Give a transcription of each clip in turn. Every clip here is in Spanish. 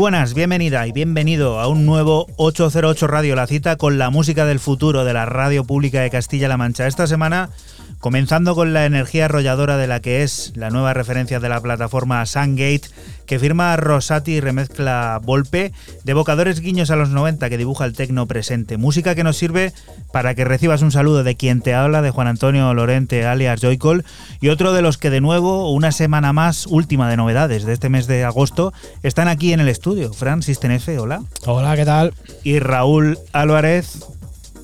Buenas, bienvenida y bienvenido a un nuevo 808 Radio, la cita con la música del futuro de la radio pública de Castilla-La Mancha. Esta semana, comenzando con la energía arrolladora de la que es la nueva referencia de la plataforma Sungate, que firma Rosati y remezcla Volpe, de evocadores guiños a los 90 que dibuja el tecno presente. Música que nos sirve para que recibas un saludo de quien te habla, de Juan Antonio Lorente, alias Joycol, y otro de los que de nuevo, una semana más, última de novedades de este mes de agosto, están aquí en el estudio. Fran Sistenefe, hola. Hola, ¿qué tal? Y Raúl Álvarez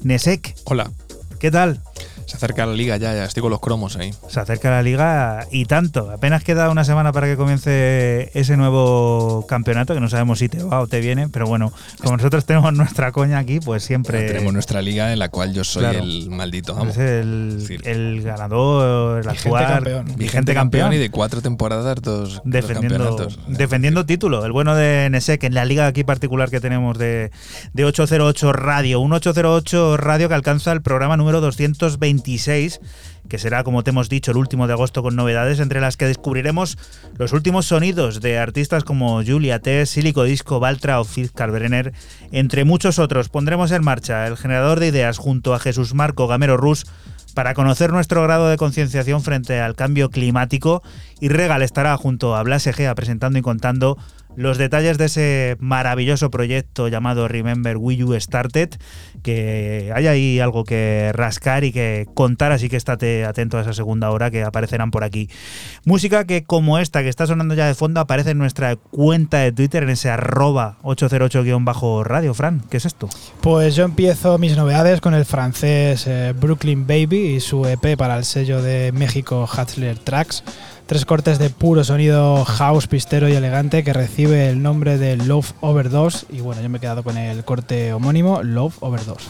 Nesek. Hola. ¿Qué tal? Se acerca la liga ya, ya estoy con los cromos ahí. Se acerca la liga y tanto. Apenas queda una semana para que comience ese nuevo campeonato, que no sabemos si te va o te viene, pero bueno, como nosotros tenemos nuestra coña aquí, pues siempre... tenemos nuestra liga en la cual yo soy el maldito amo. Es el, ganador, el actual, campeón. vigente campeón. y de cuatro temporadas dos defendiendo, defendiendo título. El bueno de Nesek en la liga aquí particular que tenemos de, de 808 Radio. Un 808 Radio que alcanza el programa número 220 que será, como te hemos dicho, el último de agosto con novedades, entre las que descubriremos los últimos sonidos de artistas como Julia Tess, Silico Disco, Valtra o Fitz Carverener, entre muchos otros. Pondremos en marcha el generador de ideas junto a Jesús Marco Gamero Rus para conocer nuestro grado de concienciación frente al cambio climático y Regal estará junto a Blas Egea presentando y contando los detalles de ese maravilloso proyecto llamado Remember We You Started, que hay ahí algo que rascar y que contar, así que estate atento a esa segunda hora que aparecerán por aquí. Música que como esta que está sonando ya de fondo aparece en nuestra cuenta de Twitter en ese arroba 808-radio. Fran, ¿qué es esto? Pues yo empiezo mis novedades con el francés eh, Brooklyn Baby y su EP para el sello de México Hatzler Tracks Tres cortes de puro sonido house, pistero y elegante que recibe el nombre de Love Overdose. Y bueno, yo me he quedado con el corte homónimo Love Overdose.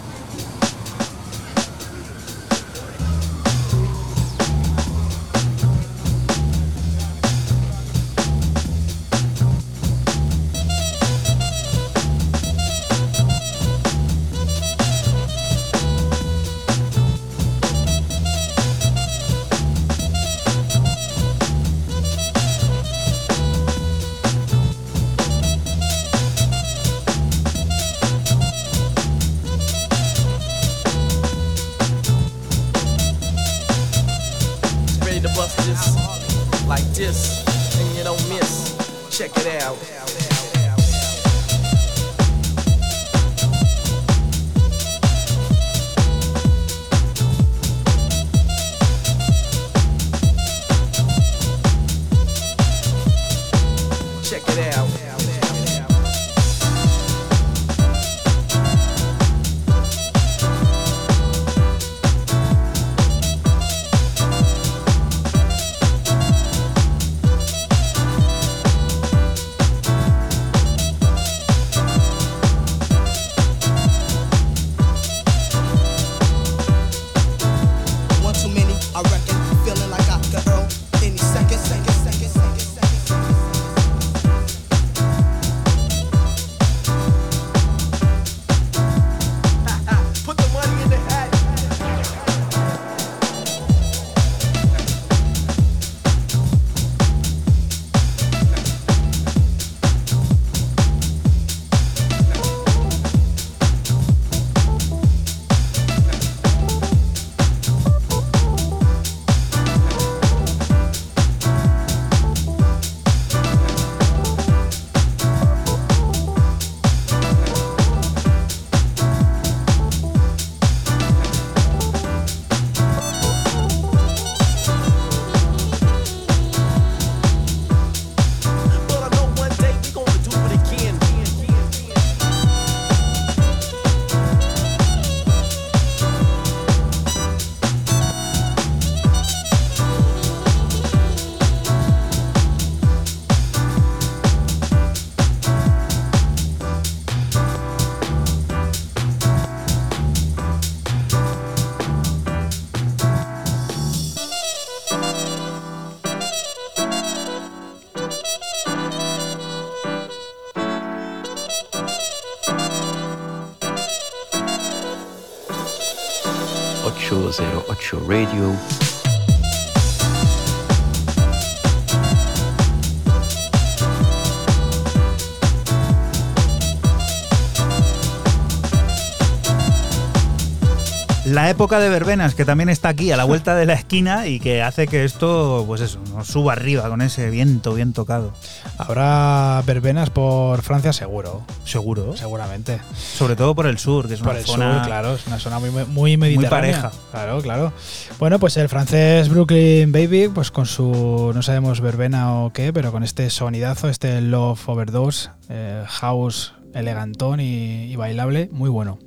La época de verbenas, que también está aquí a la vuelta de la esquina y que hace que esto, pues eso, nos suba arriba con ese viento bien tocado. Habrá verbenas por Francia seguro. Seguro. Seguramente. Sobre todo por el sur, que es una zona. claro, es una zona muy, muy mediterránea. Muy pareja. Claro, claro. Bueno, pues el francés Brooklyn Baby, pues con su, no sabemos verbena o qué, pero con este sonidazo, este Love Overdose, eh, house elegantón y bailable, muy bueno.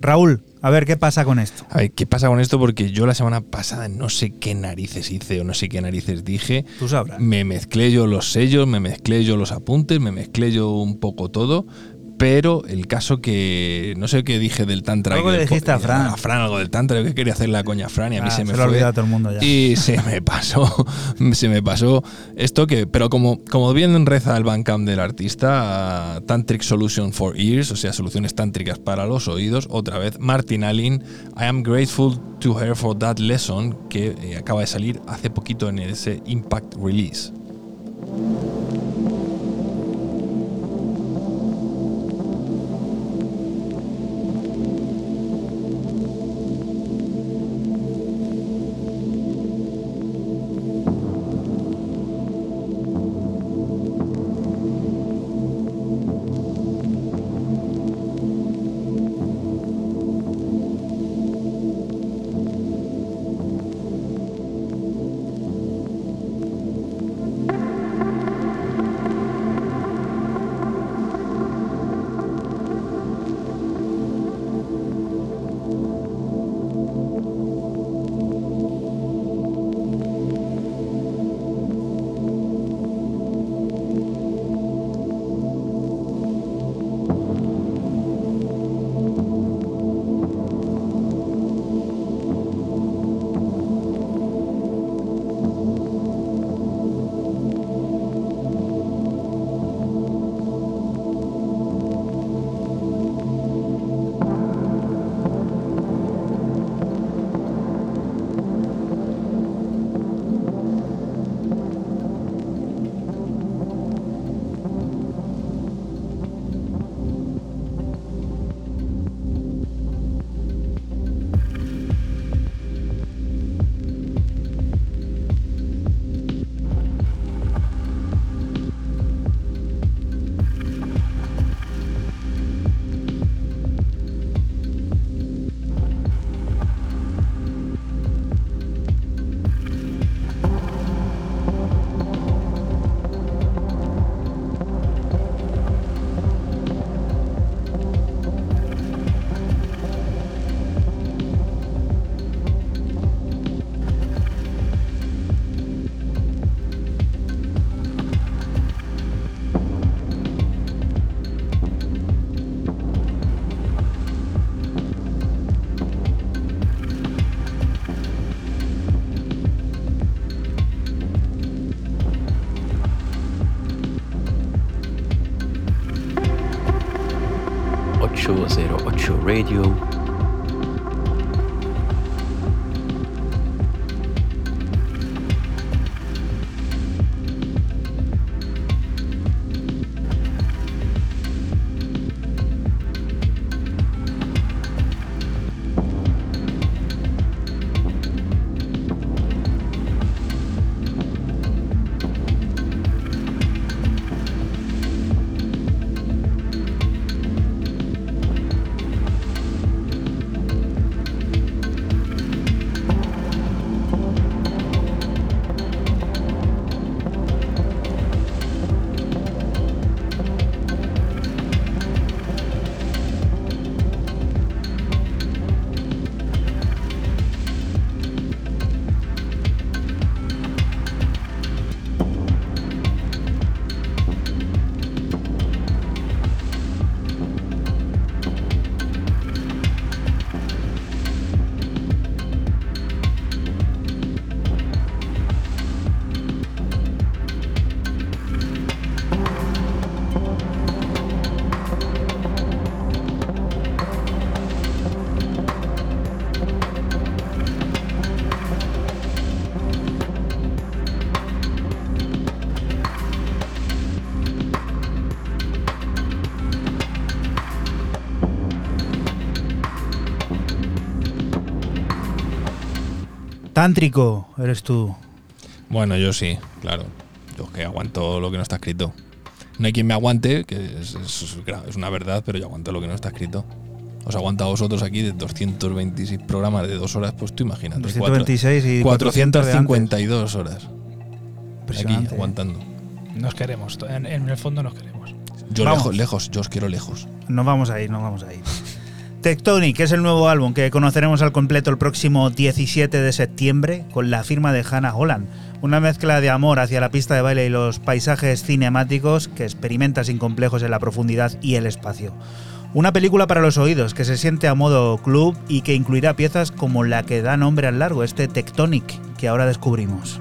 Raúl, a ver qué pasa con esto. A ver, ¿qué pasa con esto? Porque yo la semana pasada no sé qué narices hice o no sé qué narices dije. Tú sabrás. Me mezclé yo los sellos, me mezclé yo los apuntes, me mezclé yo un poco todo pero el caso que no sé qué dije del tantra. Algo le dijiste a Fran. A Fran algo del tantra, yo que quería hacer la coña a Fran y a mí ah, se me se lo olvidado todo el mundo ya. Y se me pasó, se me pasó esto que, pero como, como bien reza el Bandcamp del artista, Tantric Solution for Ears, o sea, soluciones tántricas para los oídos, otra vez, Martin Allen, I am grateful to her for that lesson, que eh, acaba de salir hace poquito en ese Impact Release. Radio. Tántrico, eres tú. Bueno, yo sí, claro. Yo que aguanto lo que no está escrito. No hay quien me aguante, que es, es- es una verdad, pero yo aguanto lo que no está escrito. Os aguanta a vosotros aquí de 226 programas de dos horas, pues tú imagínate. 226 y 400, 400 de antes. 452 horas. Aquí, aguantando. Nos queremos, en, en el fondo nos queremos. Yo Vamos. lejos, lejos, yo os quiero lejos. Nos vamos a ir, nos vamos a ir. Tectonic es el nuevo álbum que conoceremos al completo el próximo 17 de septiembre con la firma de Hannah Holland. Una mezcla de amor hacia la pista de baile y los paisajes cinemáticos que experimenta sin complejos en la profundidad y el espacio. Una película para los oídos que se siente a modo club y que incluirá piezas como la que da nombre al largo, este Tectonic, que ahora descubrimos.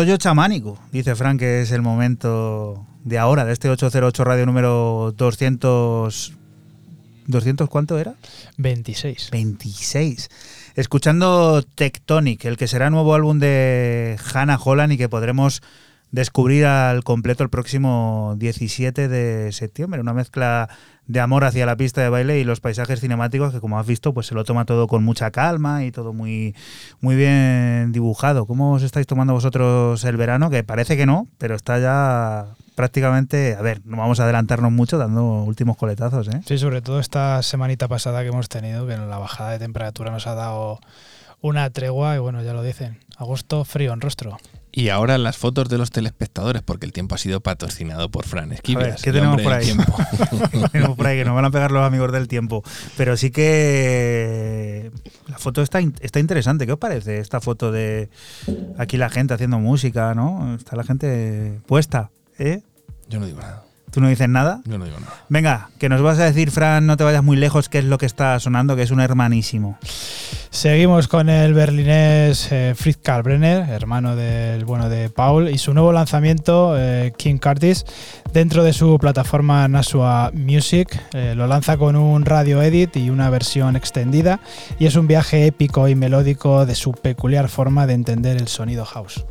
Rollo chamánico, dice Frank, que es el momento de ahora, de este 808 radio número 200... ¿200 cuánto era? 26. 26. Escuchando Tectonic, el que será nuevo álbum de Hannah Holland y que podremos descubrir al completo el próximo 17 de septiembre. Una mezcla de amor hacia la pista de baile y los paisajes cinemáticos que como has visto pues se lo toma todo con mucha calma y todo muy, muy bien dibujado. ¿Cómo os estáis tomando vosotros el verano? Que parece que no, pero está ya prácticamente, a ver, no vamos a adelantarnos mucho dando últimos coletazos. ¿eh? Sí, sobre todo esta semanita pasada que hemos tenido, que la bajada de temperatura nos ha dado una tregua y bueno, ya lo dicen, agosto frío en rostro. Y ahora las fotos de los telespectadores, porque el tiempo ha sido patrocinado por Fran Esquivias. ¿Qué tenemos por ahí? tiempo. tenemos por ahí que nos van a pegar los amigos del tiempo. Pero sí que la foto está, está interesante. ¿Qué os parece esta foto de aquí la gente haciendo música, ¿no? Está la gente puesta, ¿eh? Yo no digo nada. ¿Tú no dices nada? Yo no digo nada. Venga, que nos vas a decir, Fran, no te vayas muy lejos, qué es lo que está sonando, que es un hermanísimo. Seguimos con el berlinés eh, Fritz Kalbrenner, hermano del bueno de Paul, y su nuevo lanzamiento, eh, King Curtis, dentro de su plataforma Nasua Music. Eh, lo lanza con un radio edit y una versión extendida, y es un viaje épico y melódico de su peculiar forma de entender el sonido house.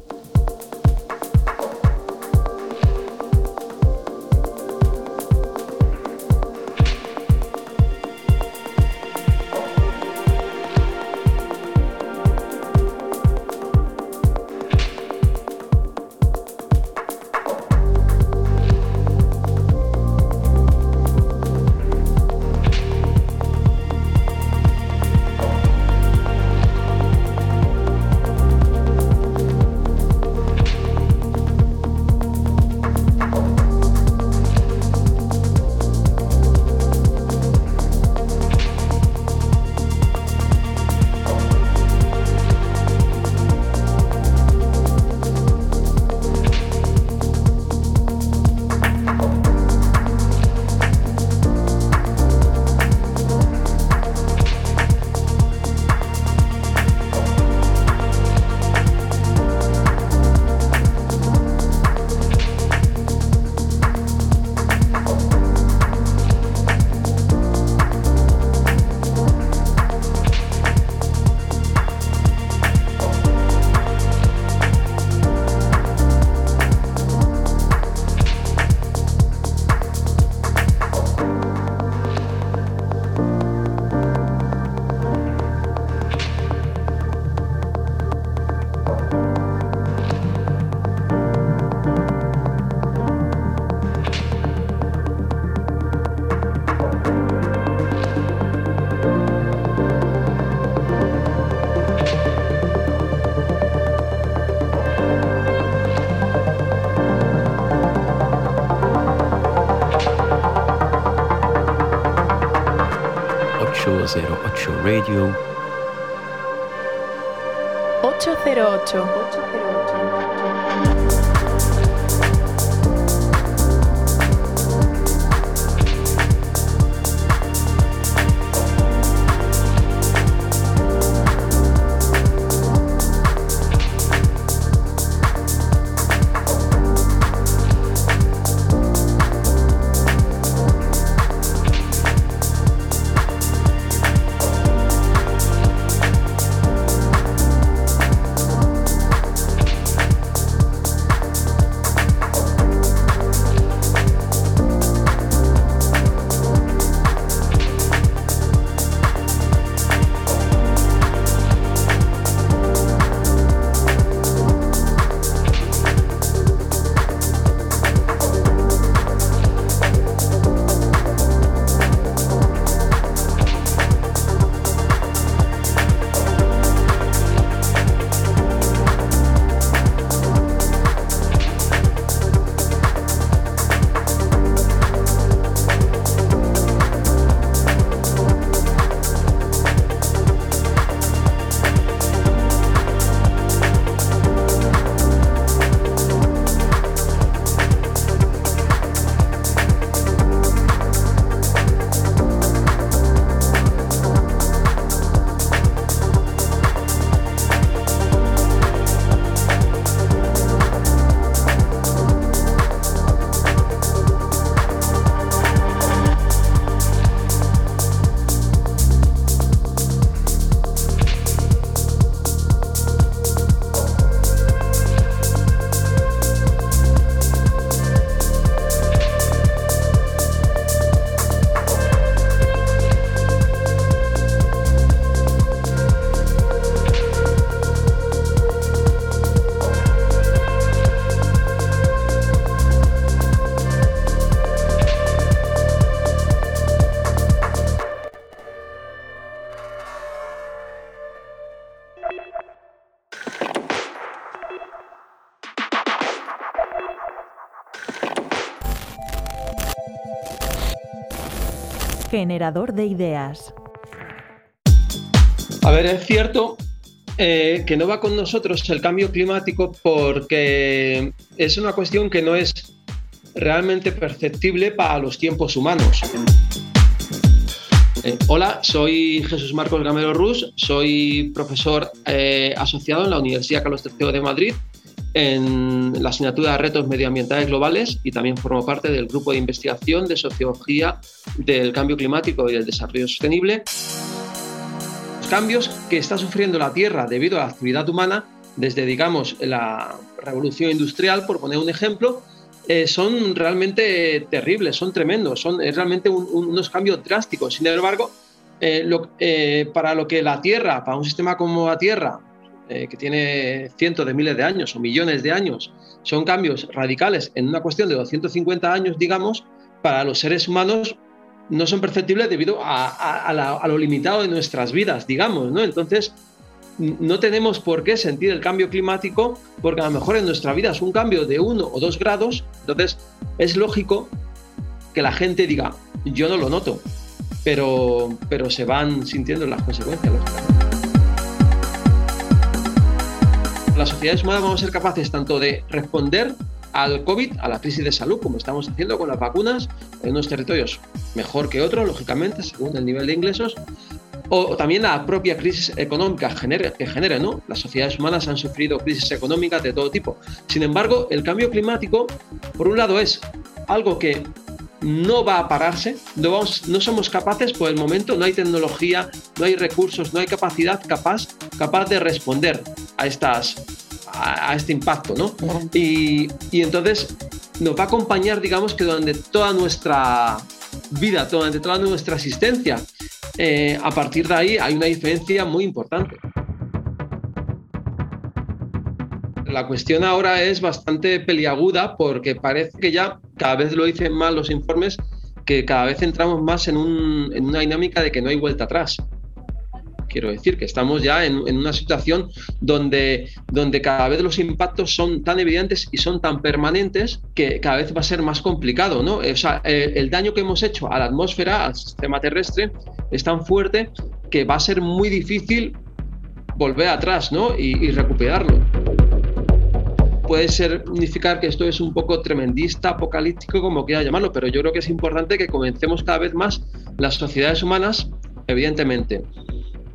Generador de ideas. A ver, es cierto eh, que no va con nosotros el cambio climático porque es una cuestión que no es realmente perceptible para los tiempos humanos. Eh, hola, soy Jesús Marcos Gamero Rus, soy profesor eh, asociado en la Universidad Carlos III de Madrid en la asignatura de retos medioambientales globales y también formo parte del grupo de investigación de sociología del cambio climático y del desarrollo sostenible. Los cambios que está sufriendo la Tierra debido a la actividad humana, desde digamos la revolución industrial, por poner un ejemplo, eh, son realmente terribles, son tremendos, son realmente unos cambios drásticos. Sin embargo, eh, eh, para lo que la Tierra, para un sistema como la Tierra, que tiene cientos de miles de años o millones de años, son cambios radicales en una cuestión de 250 años, digamos, para los seres humanos no son perceptibles debido a, a lo limitado de nuestras vidas, digamos, ¿no? Entonces, no tenemos por qué sentir el cambio climático porque a lo mejor en nuestra vida es un cambio de uno o dos grados, entonces es lógico que la gente diga, yo no lo noto, pero, pero se van sintiendo las consecuencias. Las sociedades humanas vamos a ser capaces tanto de responder al COVID, a la crisis de salud, como estamos haciendo con las vacunas, en unos territorios mejor que otros, lógicamente, según el nivel de ingresos, o también la propia crisis económica que genera, ¿no? Las sociedades humanas han sufrido crisis económicas de todo tipo. Sin embargo, el cambio climático, por un lado, es algo que no va a pararse, no, vamos, no somos capaces por el momento, no hay tecnología, no hay recursos, no hay capacidad capaz, capaz de responder a, estas, a, este impacto, ¿no? Y, y entonces nos va a acompañar, digamos que durante toda nuestra vida, durante toda nuestra existencia. Eh, a partir de ahí hay una diferencia muy importante. La cuestión ahora es bastante peliaguda porque parece que ya cada vez lo dicen más los informes, que cada vez entramos más en, en una dinámica de que no hay vuelta atrás. Quiero decir que estamos ya en, una situación donde, donde cada vez los impactos son tan evidentes y son tan permanentes que cada vez va a ser más complicado. ¿no? O sea, el, daño que hemos hecho a la atmósfera, al sistema terrestre, es tan fuerte que va a ser muy difícil volver atrás ¿no? y, recuperarlo puede significar que esto es un poco tremendista, apocalíptico, como quiera llamarlo, pero yo creo que es importante que comencemos cada vez más las sociedades humanas, evidentemente,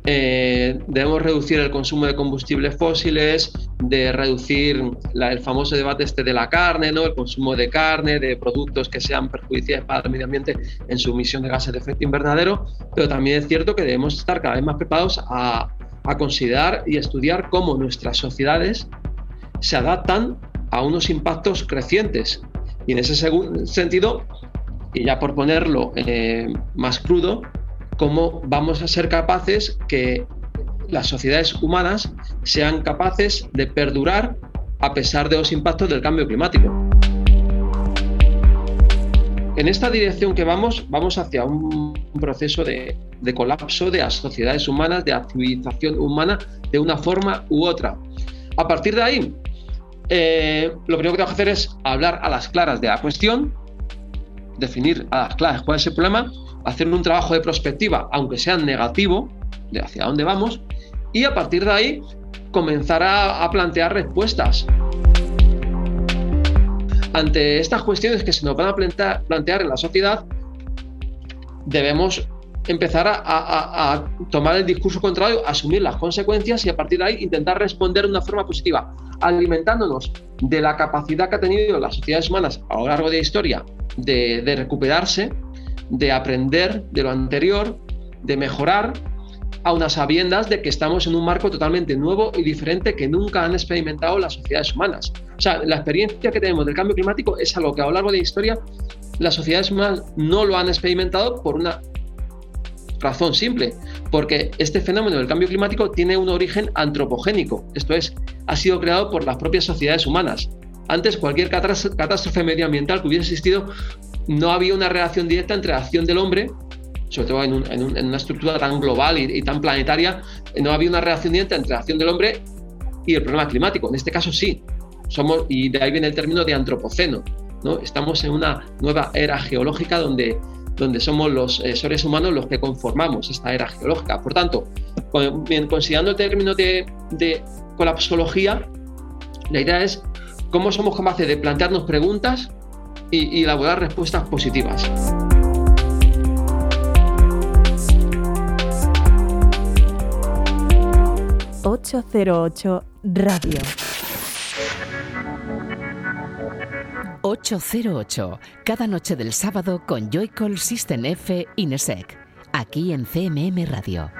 eh, debemos reducir el consumo de combustibles fósiles, de reducir el famoso debate este de la carne, ¿no? el consumo de carne, de productos que sean perjudiciales para el medio ambiente en su emisión de gases de efecto invernadero, pero también es cierto que debemos estar cada vez más preparados a, a considerar y estudiar cómo nuestras sociedades se adaptan a unos impactos crecientes. Y en ese sentido, y ya por ponerlo eh, más crudo, cómo vamos a ser capaces que las sociedades humanas sean capaces de perdurar a pesar de los impactos del cambio climático. En esta dirección que vamos, vamos hacia un proceso de, colapso de las sociedades humanas, de activización humana, de una forma u otra. A partir de ahí, eh, lo primero que tengo que hacer es hablar a las claras de la cuestión, definir a las claras cuál es el problema hacer un trabajo de prospectiva, aunque sea negativo, de hacia dónde vamos, y a partir de ahí comenzar a, plantear respuestas. Ante estas cuestiones que se nos van a plantear, en la sociedad, debemos empezar a, tomar el discurso contrario, asumir las consecuencias y a partir de ahí intentar responder de una forma positiva, alimentándonos de la capacidad que ha tenido las sociedades humanas a lo largo de la historia de, de recuperarse de aprender de lo anterior, de mejorar, a unas sabiendas de que estamos en un marco totalmente nuevo y diferente que nunca han experimentado las sociedades humanas. O sea, la experiencia que tenemos del cambio climático es algo que a lo largo de la historia las sociedades humanas no lo han experimentado por una razón simple, porque este fenómeno del cambio climático tiene un origen antropogénico, esto es, ha sido creado por las propias sociedades humanas. Antes, cualquier catástrofe medioambiental que hubiera existido no había una relación directa entre la acción del hombre, sobre todo en, una estructura tan global y, tan planetaria, no había una relación directa entre la acción del hombre y el problema climático. En este caso sí, somos, y de ahí viene el término de antropoceno. ¿no? Estamos en una nueva era geológica donde, donde somos los eh, seres humanos los que conformamos esta era geológica. Por tanto, considerando el término de, de colapsología, la idea es cómo somos capaces de plantearnos preguntas y, y elaborar respuestas positivas. ...808 Radio. 808, cada noche del sábado con Joycall System F Inesec, aquí en CMM Radio.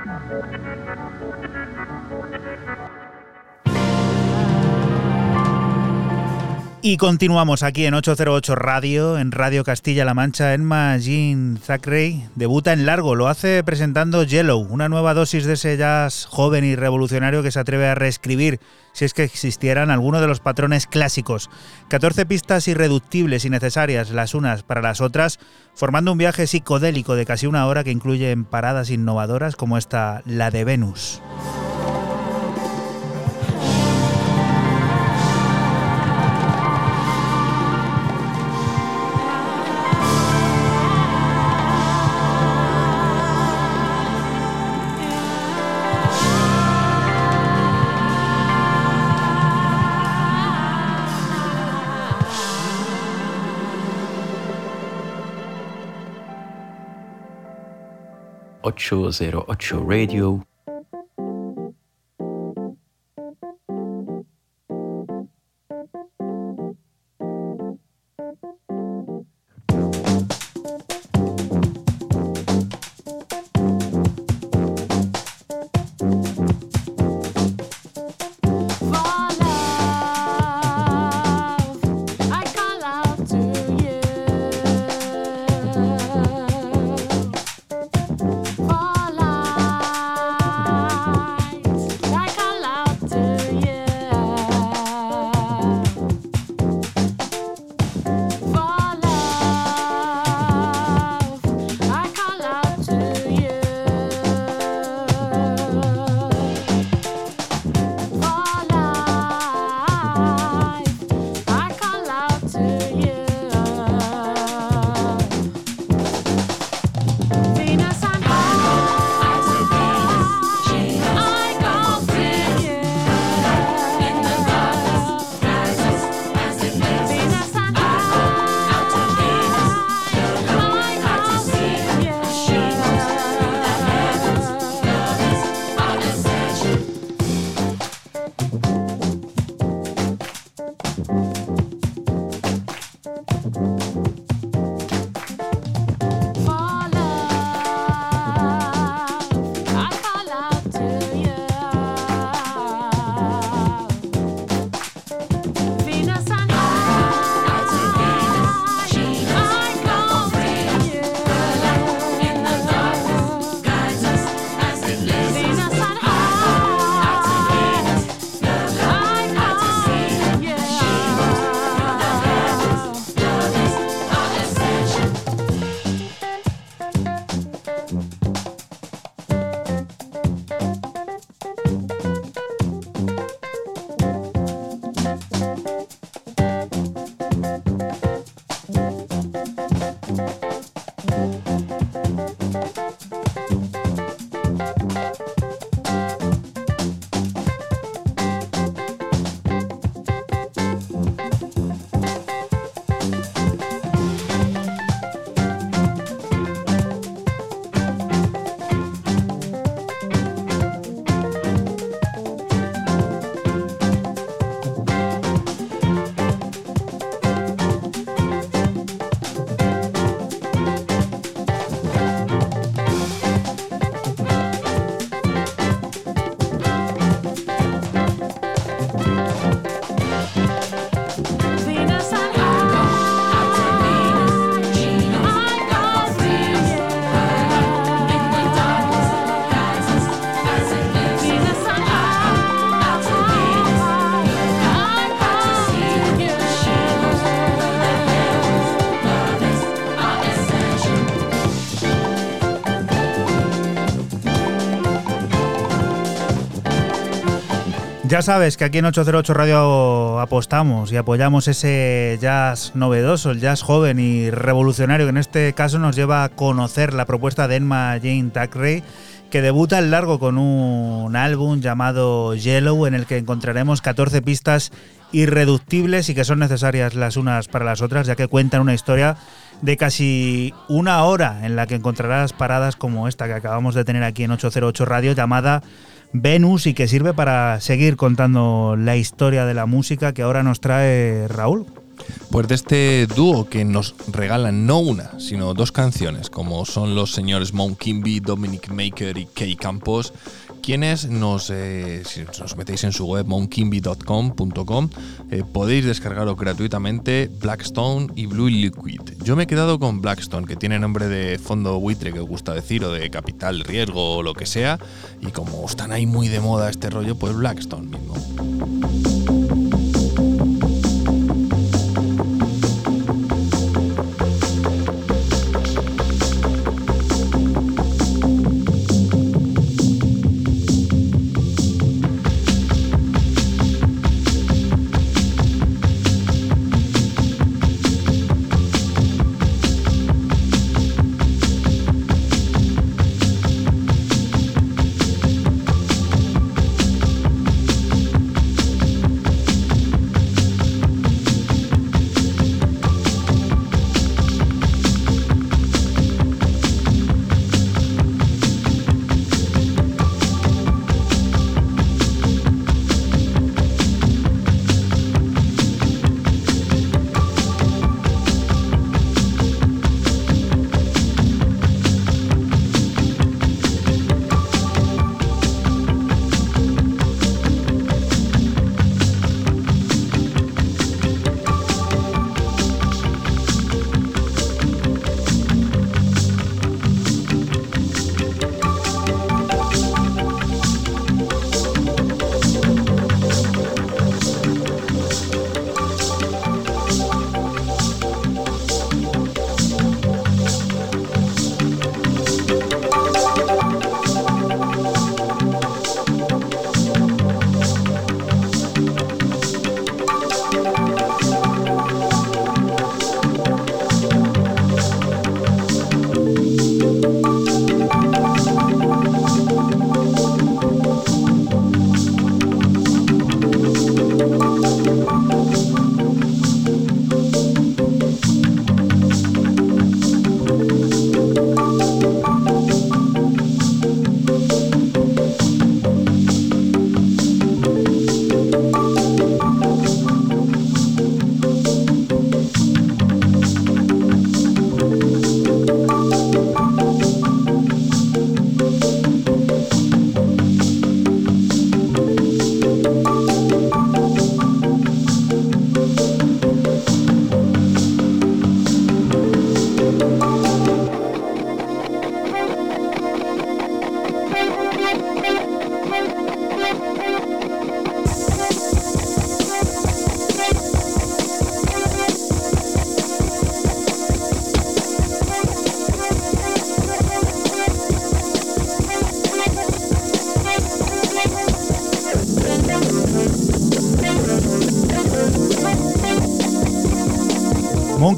Y continuamos aquí en 808 Radio, en Radio Castilla-La Mancha. Emma Jean Zachary debuta en largo, lo hace presentando Yellow, una nueva dosis de ese jazz joven y revolucionario que se atreve a reescribir, si es que existieran algunos de los patrones clásicos. 14 pistas irreductibles y necesarias las unas para las otras, formando un viaje psicodélico de casi una hora que incluye paradas innovadoras como esta, la de Venus. 808 Radio Ya sabes que aquí en 808 Radio apostamos y apoyamos ese jazz novedoso, el jazz joven y revolucionario que en este caso nos lleva a conocer la propuesta de Emma Jane Thackeray que debuta en largo con un álbum llamado Yellow en el que encontraremos 14 pistas irreductibles y que son necesarias las unas para las otras ya que cuentan una historia de casi una hora en la que encontrarás paradas como esta que acabamos de tener aquí en 808 Radio llamada Venus y que sirve para seguir contando la historia de la música que ahora nos trae Raúl. Pues de este dúo que nos regalan no una, sino dos canciones, como son los señores Mount Kimby, Dominic Maker y Kay Campos, quienes nos, eh, si os metéis en su web monkimbie.com.com eh, podéis descargaros gratuitamente Blackstone y Blue Liquid. Yo me he quedado con Blackstone, que tiene nombre de fondo buitre que os gusta decir, o de capital riesgo o lo que sea, y como están ahí muy de moda este rollo, pues Blackstone mismo.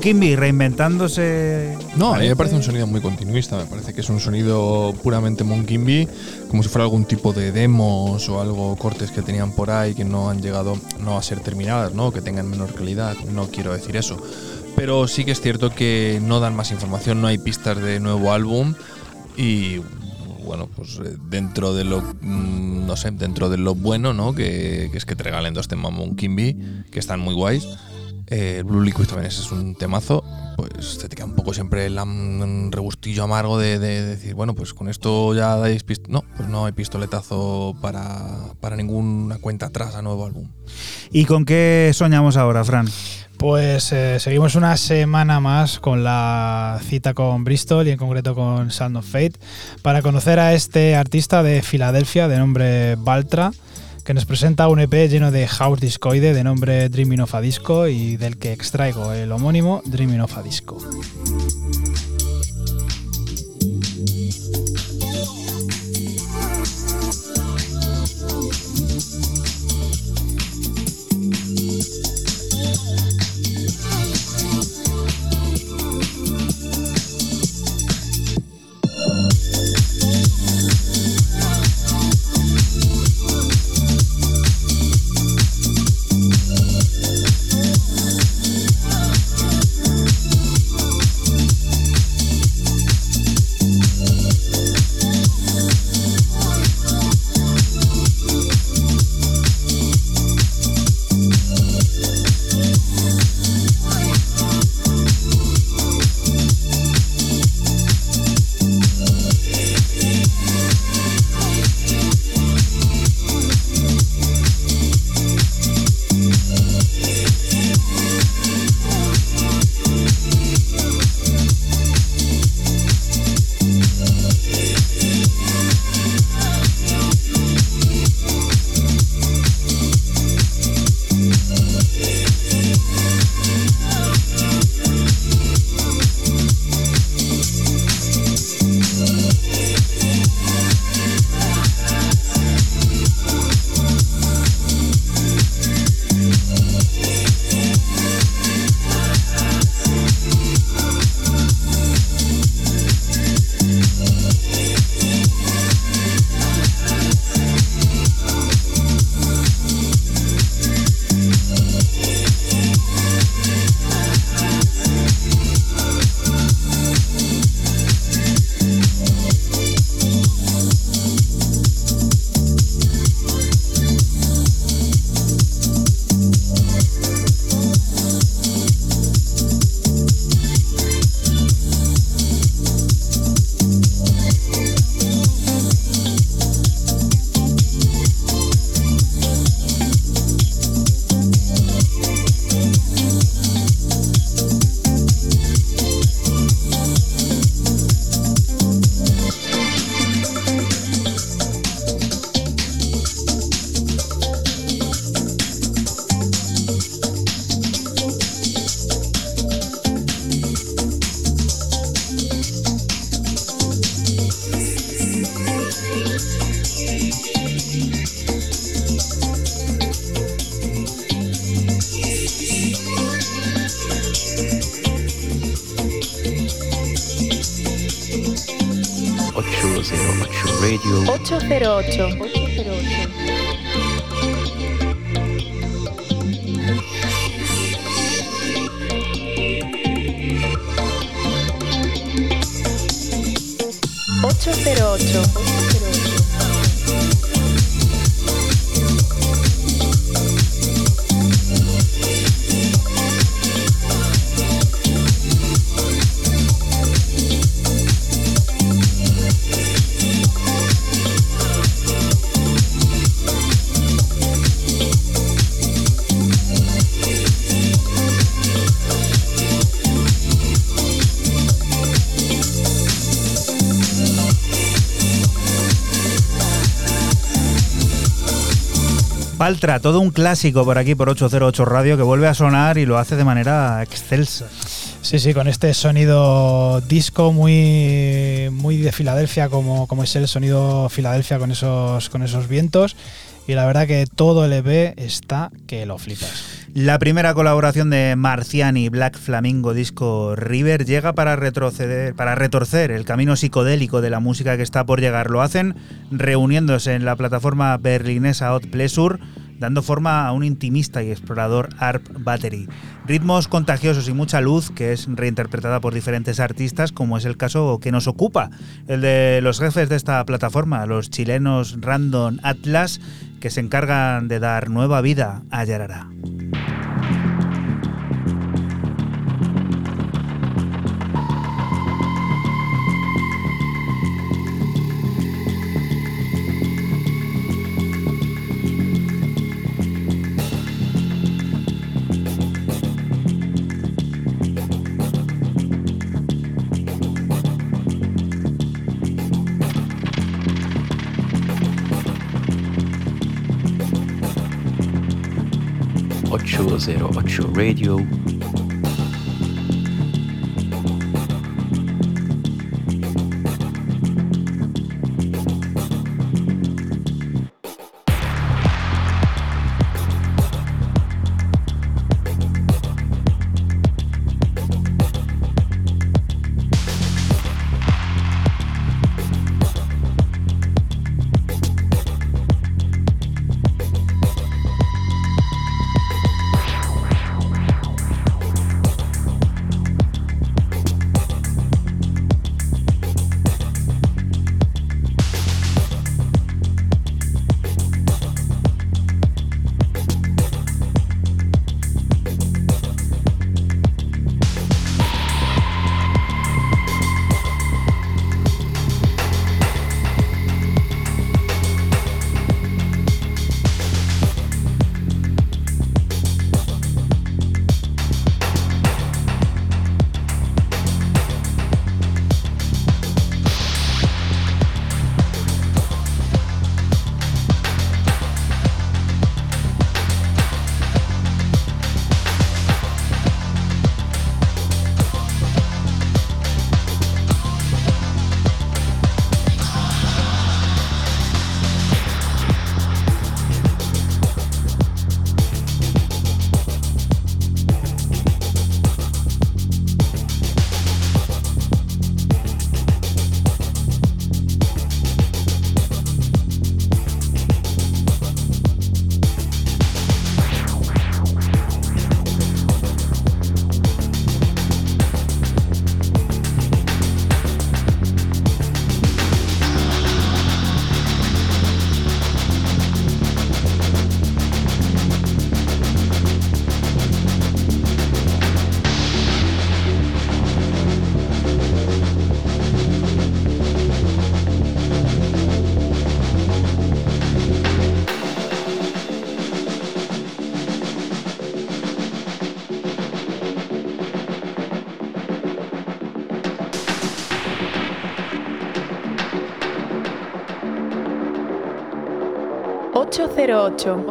Kimby reinventándose. No, a mí me parece un sonido muy continuista. Me parece que es un sonido puramente Moon Kimby, como si fuera algún tipo de demos o algo, cortes que tenían por ahí que no han llegado no a ser terminadas, ¿no? que tengan menor calidad. No quiero decir eso. Pero sí que es cierto que no dan más información, no hay pistas de nuevo álbum y bueno, pues eh, dentro de lo mm, no sé, dentro de lo bueno, ¿no? Que, que es que te regalen dos temas Moon Kimby, que están muy guays eh, Blue Liquid también es un temazo. Pues te queda un poco siempre el un regustillo amargo de, decir, bueno, pues con esto ya dais No, pues no hay pistoletazo para, para ninguna cuenta atrás a nuevo álbum. ¿Y con qué soñamos ahora, Fran? Pues eh, seguimos una semana más con la cita con Bristol y en concreto con Sound of Fate para conocer a este artista de Filadelfia de nombre Baltra que nos presenta un EP lleno de house discoide de nombre Dreaming of a Disco y del que extraigo el homónimo Dreaming of a Disco. Paltra, todo un clásico por aquí por 808 Radio que vuelve a sonar y lo hace de manera excelsa. Sí, sí, con este sonido disco muy, muy de Filadelfia, como, como es el sonido Filadelfia con esos, con esos vientos. Y la verdad que todo el EP está que lo flipas. La primera colaboración de Marciani Black Flamingo Disco River llega para retroceder, para retorcer el camino psicodélico de la música que está por llegar. Lo hacen reuniéndose en la plataforma berlinesa Hot Pleasure, dando forma a un intimista y explorador ARP Battery. Ritmos contagiosos y mucha luz que es reinterpretada por diferentes artistas, como es el caso que nos ocupa, el de los jefes de esta plataforma, los chilenos Random Atlas, que se encargan de dar nueva vida a Yarara. Zero Radio. 08.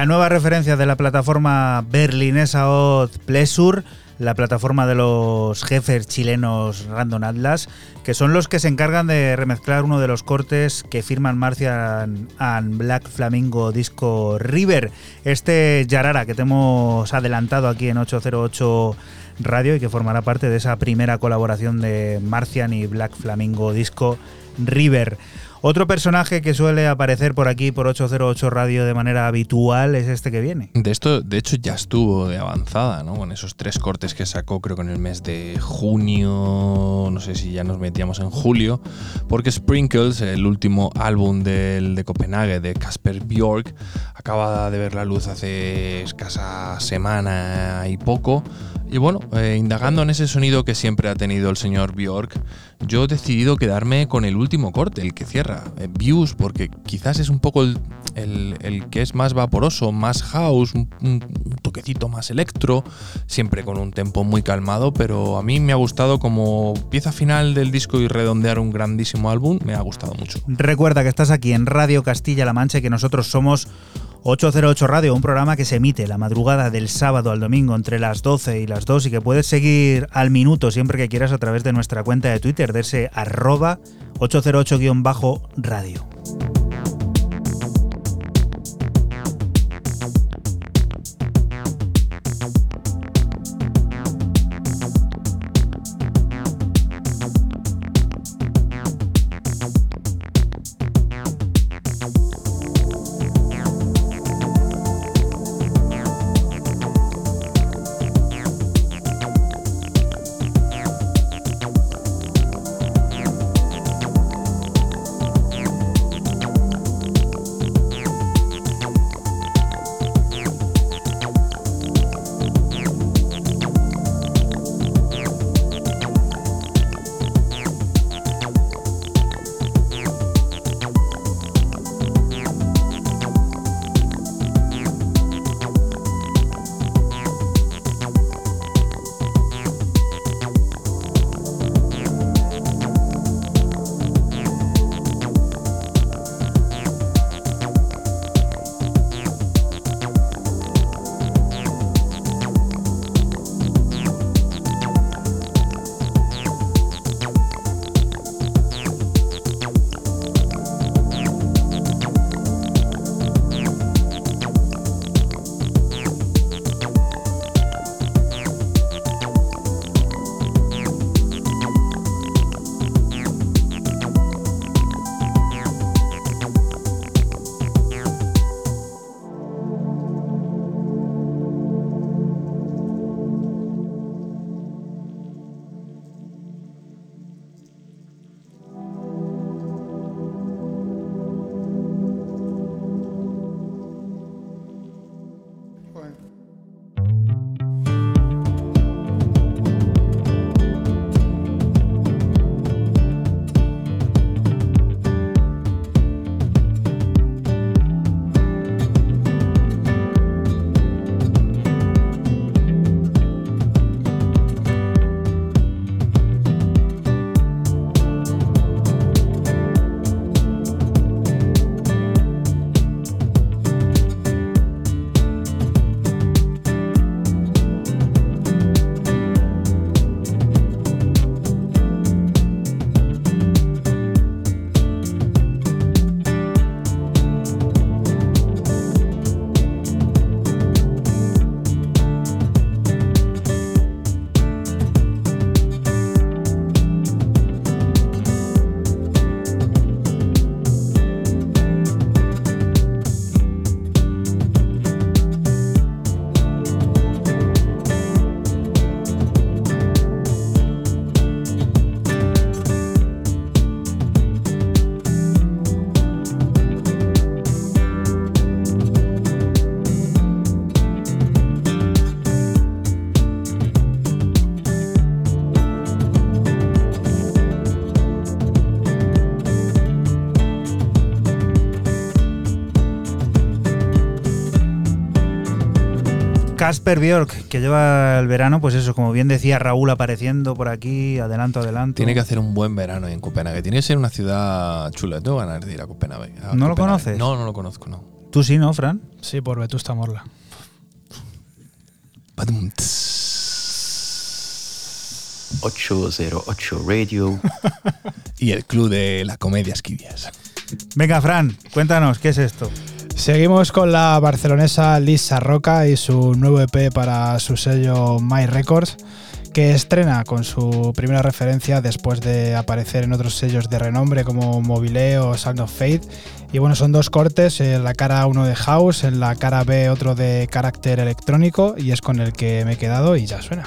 La nueva referencia de la plataforma berlinesa Odd Plesur, la plataforma de los jefes chilenos Random Atlas, que son los que se encargan de remezclar uno de los cortes que firman Martian and Black Flamingo Disco River. Este Yarara que te hemos adelantado aquí en 808 Radio y que formará parte de esa primera colaboración de Martian y Black Flamingo Disco River. Otro personaje que suele aparecer por aquí por 808 Radio de manera habitual es este que viene. De esto, de hecho, ya estuvo de avanzada, ¿no? Con esos tres cortes que sacó, creo que en el mes de junio, no sé si ya nos metíamos en julio, porque Sprinkles, el último álbum del, de Copenhague de Casper Bjork, acaba de ver la luz hace escasa semana y poco. Y bueno, eh, indagando en ese sonido que siempre ha tenido el señor Bjork, yo he decidido quedarme con el último corte, el que cierra, eh, Views, porque quizás es un poco el, que es más vaporoso, más house, un, un toquecito más electro, siempre con un tempo muy calmado, pero a mí me ha gustado como pieza final del disco y redondear un grandísimo álbum, me ha gustado mucho. Recuerda que estás aquí en Radio Castilla-La Mancha y que nosotros somos 808 Radio, un programa que se emite la madrugada del sábado al domingo entre las 12 y las 2 y que puedes seguir al minuto siempre que quieras a través de nuestra cuenta de Twitter de ese arroba 808-radio. Casper Bjork, que lleva el verano, pues eso, como bien decía Raúl, apareciendo por aquí, adelanto, adelanto. Tiene que hacer un buen verano en Copenhague. Tiene que ser una ciudad chula. Tengo ganas de ir a Copenhague. a ¿No lo conoces? No, no lo conozco, no. Tú sí, ¿no, Fran? Sí, por Vetusta Morla. Badum, 808 Radio. Y el club de la comedia Esquivias. Venga, Fran, cuéntanos, ¿qué es esto? Seguimos con la barcelonesa Lisa Roca y su nuevo EP para su sello My Records, que estrena con su primera referencia después de aparecer en otros sellos de renombre como Mobile o Sound of Fate. Y bueno, son dos cortes, en la cara uno de House, en la cara B otro de carácter electrónico, y es con el que me he quedado y ya suena.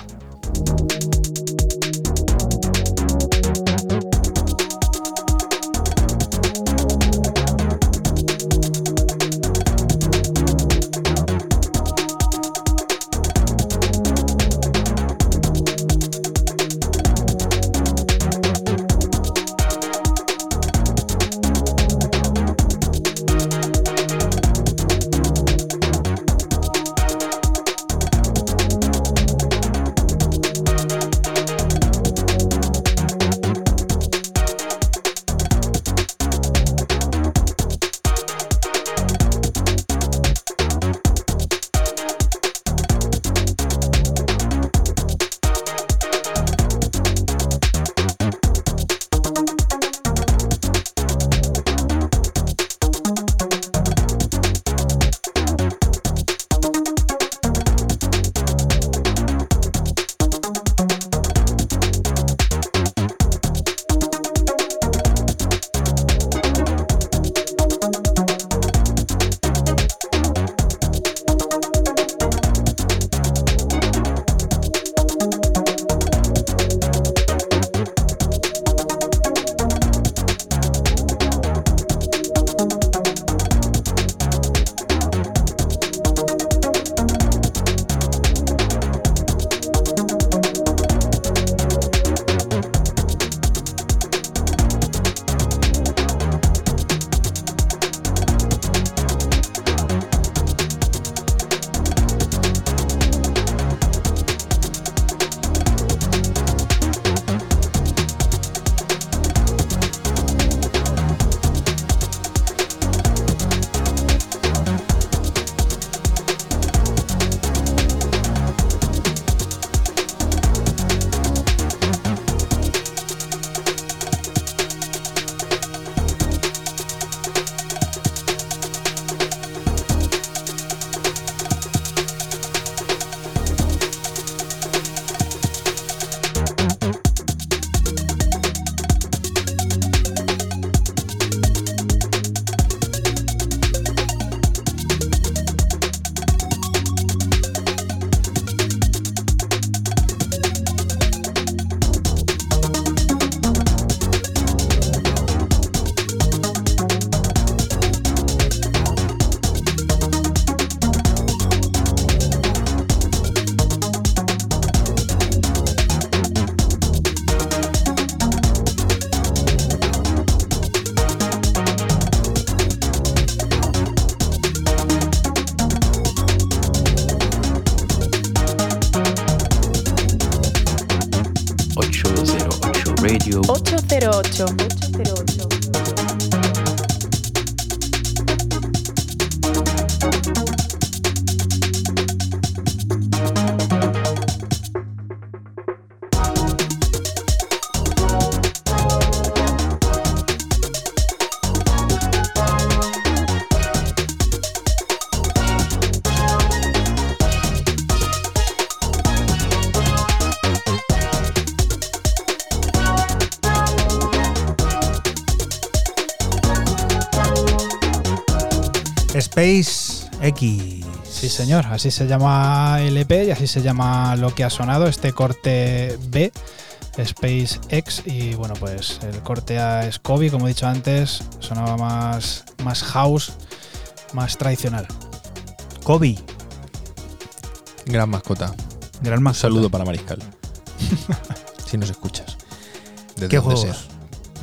Space X. Sí, señor, así se llama el EP y así se llama lo que ha sonado, este corte B, Space X. Y bueno, pues el corte a Scobie, como he dicho antes, sonaba más, más house, más tradicional. Kobe. Gran mascota. Gran Un mascota. saludo para Mariscal. si nos escuchas. Desde ¿Qué juegos? sea.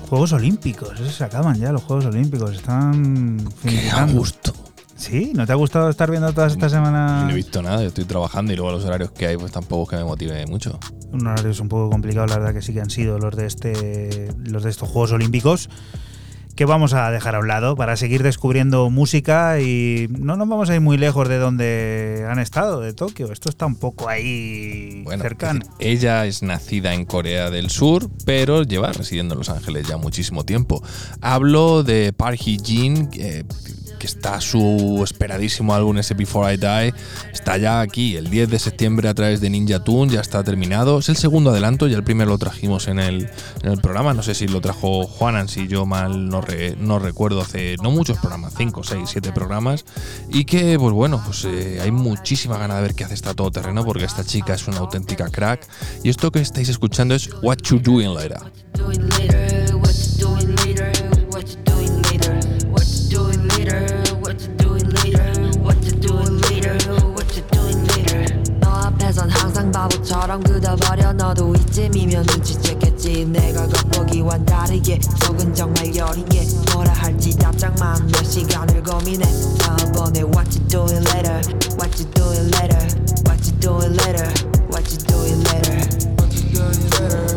Juegos Olímpicos. Esos se acaban ya, los Juegos Olímpicos. Están Qué a gusto. ¿Sí? ¿No te ha gustado estar viendo todas estas semanas? No he visto nada, yo estoy trabajando y luego los horarios que hay, pues tampoco es que me motive mucho. Un horario es un poco complicado, la verdad que sí que han sido los de este los de estos Juegos Olímpicos que vamos a dejar a un lado para seguir descubriendo música y no nos vamos a ir muy lejos de donde han estado, de Tokio. Esto está un poco ahí cercano. ella es nacida en Corea del Sur, pero lleva residiendo en Los Ángeles ya muchísimo tiempo. Hablo de Park Hee-jin, que está su esperadísimo álbum ese Before I Die, está ya aquí el 10 de septiembre a través de Ninja Tune, ya está terminado. Es el segundo adelanto, ya el primero lo trajimos en el, en el programa, no sé si lo trajo Juanan, si yo mal no, no recuerdo, hace no muchos programas, 5, 6, 7 programas, y que pues bueno, pues eh, hay muchísima ganas de ver qué hace esta todoterreno porque esta chica es una auténtica crack y esto que estáis escuchando es What You Doing Later. 바보처럼 굳어버려 너도 이쯤이면 눈치챘겠지 내가 겉보기와는 다르게 속은 정말 여리게 뭐라 할지 답장만 몇 시간을 고민해 저번에 What you doing later What you doing later What you doing later What you doing later What you doing later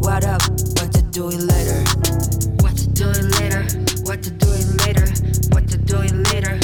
What up? What to do it later? What to do later? What to do it later?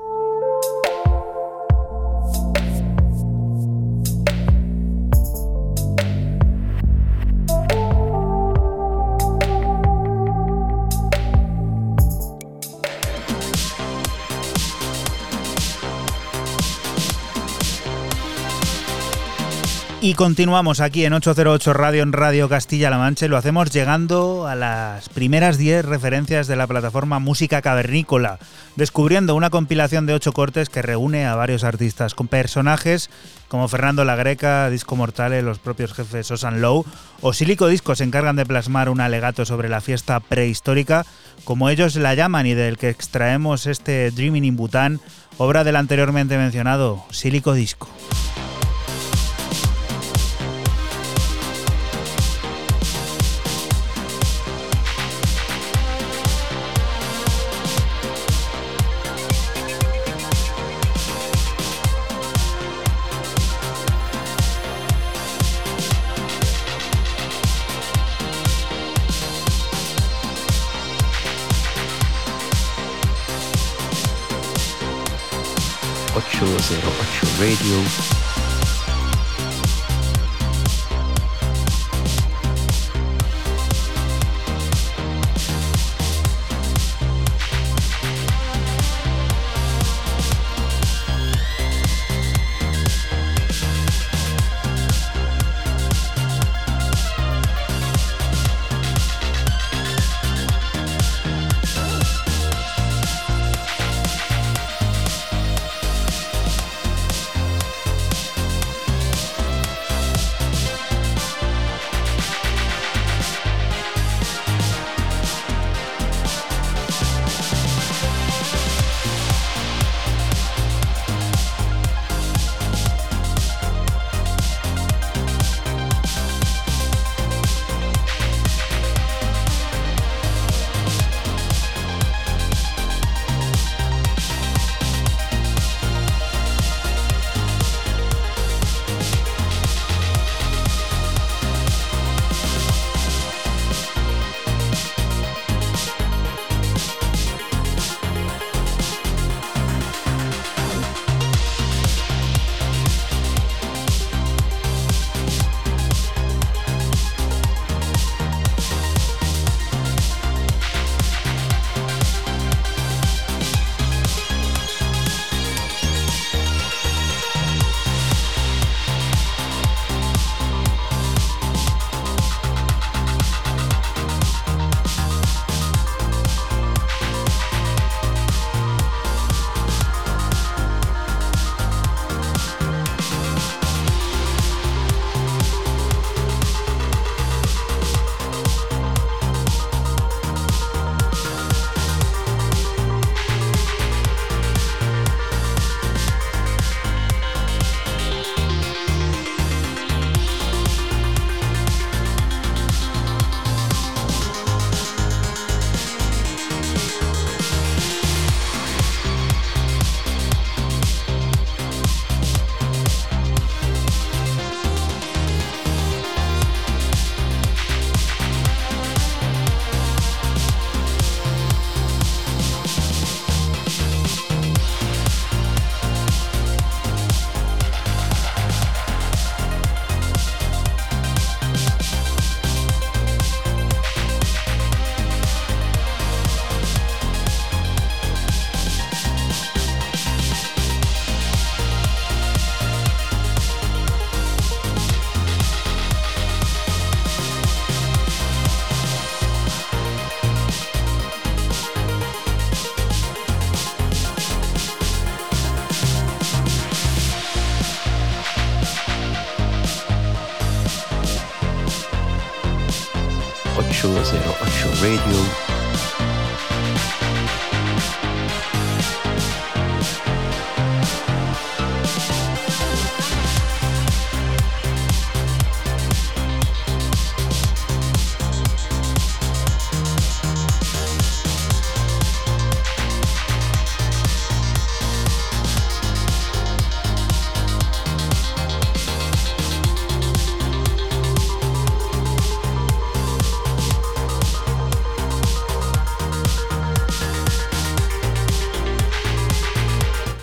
Y continuamos aquí en 808 Radio en Radio Castilla-La Mancha lo hacemos llegando a las primeras 10 referencias de la plataforma Música Cavernícola, descubriendo una compilación de 8 cortes que reúne a varios artistas con personajes como Fernando La Greca, Disco Mortale, los propios jefes Osan Low o Silico Disco se encargan de plasmar un alegato sobre la fiesta prehistórica, como ellos la llaman y del que extraemos este Dreaming in Bhutan, obra del anteriormente mencionado Silico Disco.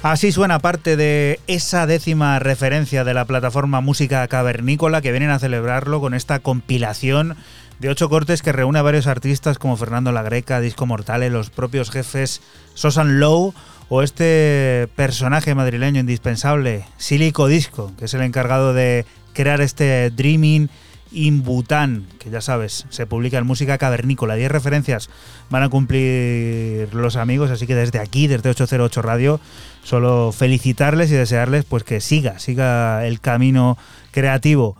Así suena parte de esa décima referencia de la plataforma Música Cavernícola que vienen a celebrarlo con esta compilación de ocho cortes que reúne a varios artistas como Fernando La Greca, Disco Mortale, los propios jefes Sosan Low o este personaje madrileño indispensable, Silico Disco, que es el encargado de crear este Dreaming in Bután, que ya sabes, se publica en música cavernícola. 10 referencias van a cumplir los amigos, así que desde aquí, desde 808 Radio, solo felicitarles y desearles pues que siga, siga el camino creativo.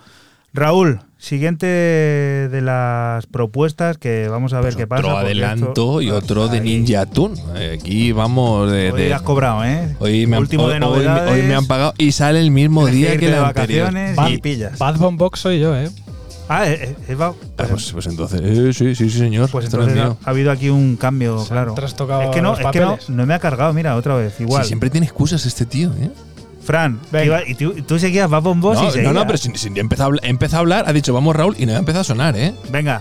Raúl, siguiente de las propuestas que vamos a ver qué pasa. Otro adelanto y otro de Ninja Tune. Aquí vamos de. Hoy has cobrado, ¿eh? Hoy me, han, de hoy, hoy me han pagado y sale el mismo día que de la vacaciones anterior. y pillas. Bad Bomb Box soy yo, ¿eh? Ah, eh, eh, va- Ah, pues, pues entonces, eh, sí, sí, sí, señor. Pues Esto no es entonces ha, ha habido aquí un cambio, claro. Es que no, es que no, no me ha cargado, mira, otra vez, igual. Sí, siempre tiene excusas este tío, ¿eh? Fran, iba- y tú, tú seguías va con vos no, y seguías. no, no, pero si, si empezado he empezado a hablar, ha dicho vamos Raúl y no ha empezado a sonar, ¿eh? Venga,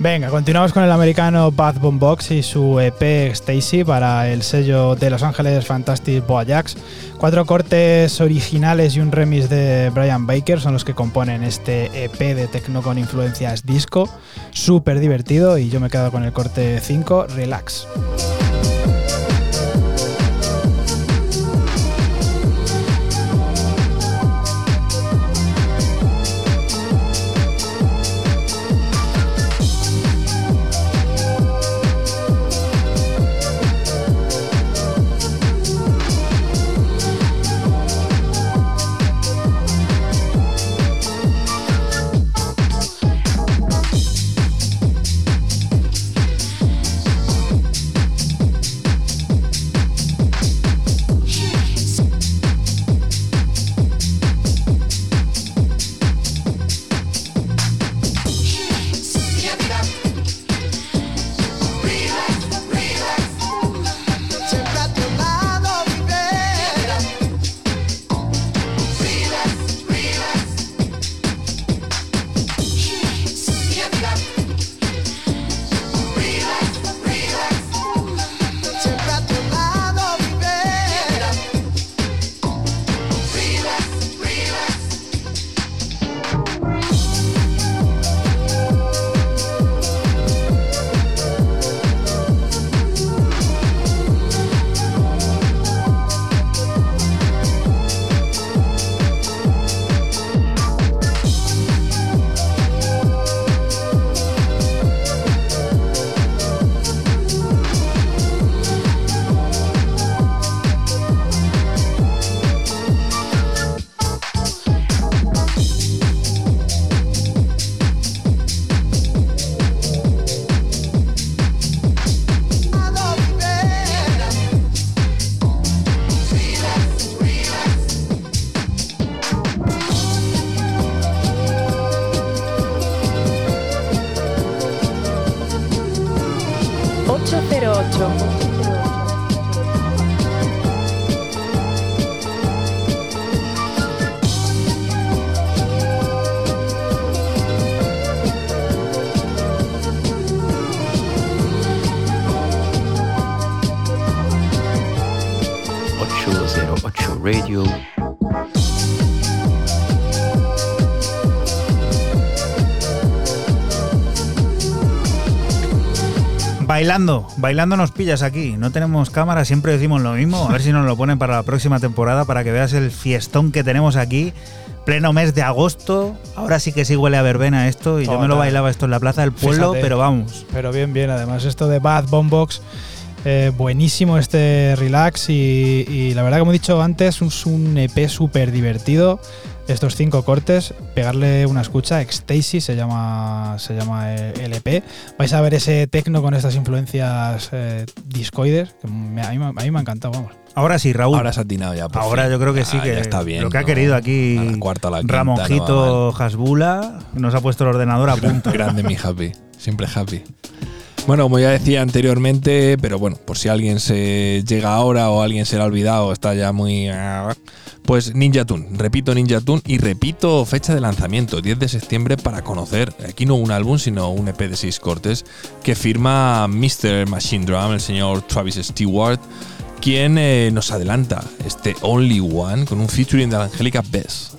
Venga, continuamos con el americano Bad Bomb Box y su EP Stacy para el sello de Los Ángeles Fantastic Boajax. Cuatro cortes originales y un remix de Brian Baker son los que componen este EP de techno con influencias disco. Súper divertido y yo me he quedado con el corte 5, Relax. Bailando, bailando nos pillas aquí. No tenemos cámara, siempre decimos lo mismo. A ver si nos lo ponen para la próxima temporada para que veas el fiestón que tenemos aquí. Pleno mes de agosto. Ahora sí que sí huele a verbena esto. Y yo me lo bailaba esto en la plaza del pueblo, Fíjate. pero vamos. Pero bien, bien. Además, esto de Bad Bomb Box, eh, buenísimo este relax. Y, y la verdad, como he dicho antes, es un EP súper divertido. Estos cinco cortes, pegarle una escucha. Ecstasy se llama, se llama eh, el EP. Vais a ver ese tecno con estas influencias eh, discoides, que me- a, mí, me- a mí me ha encantado, vamos. Ahora sí, Raúl. Ahora se ha atinado ya. por Ahora fin. yo creo que Ya- sí, que ya está bien. lo que ha querido aquí A la cuarta, a la quinta, Ramonjito Hasbula nos ha puesto el ordenador a punto. Grande mi happy. Siempre happy. Bueno, como ya decía anteriormente, pero bueno, por si alguien se llega ahora o alguien se le ha olvidado, está ya muy. Pues Ninja Tune, repito Ninja Tune y repito fecha de lanzamiento, 10 de septiembre, para conocer, aquí no un álbum, sino un EP de 6 cortes, que firma Mr. Machine Drum, el señor Travis Stewart, quien eh, nos adelanta este Only One con un featuring de Angélica Bess.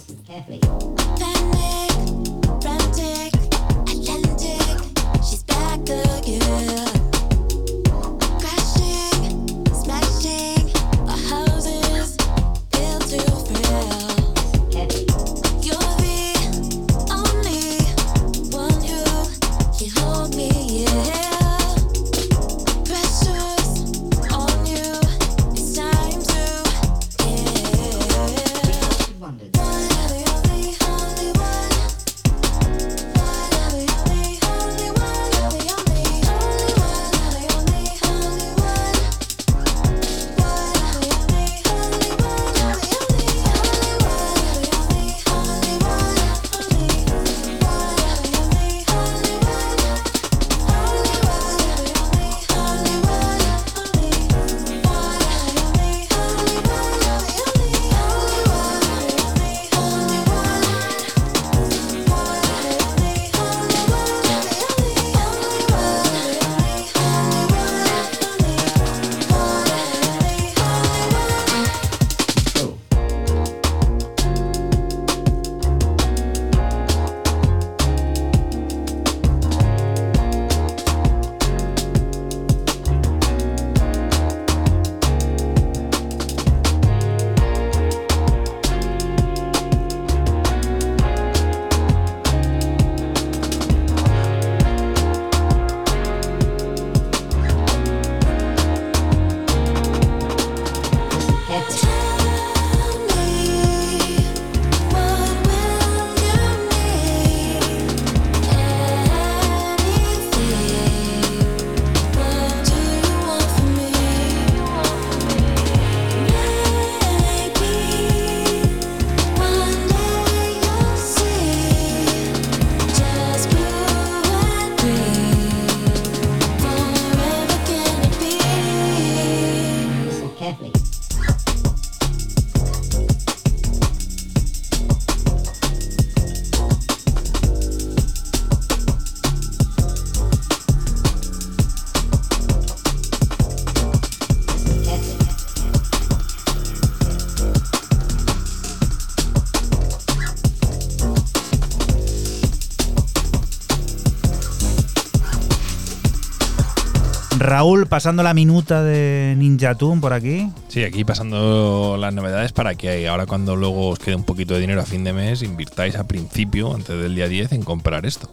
Raúl, pasando la minuta de Ninja Tune por aquí. Sí, aquí pasando las novedades para que ahora cuando luego os quede un poquito de dinero a fin de mes, invirtáis a principio, antes del día 10, en comprar esto.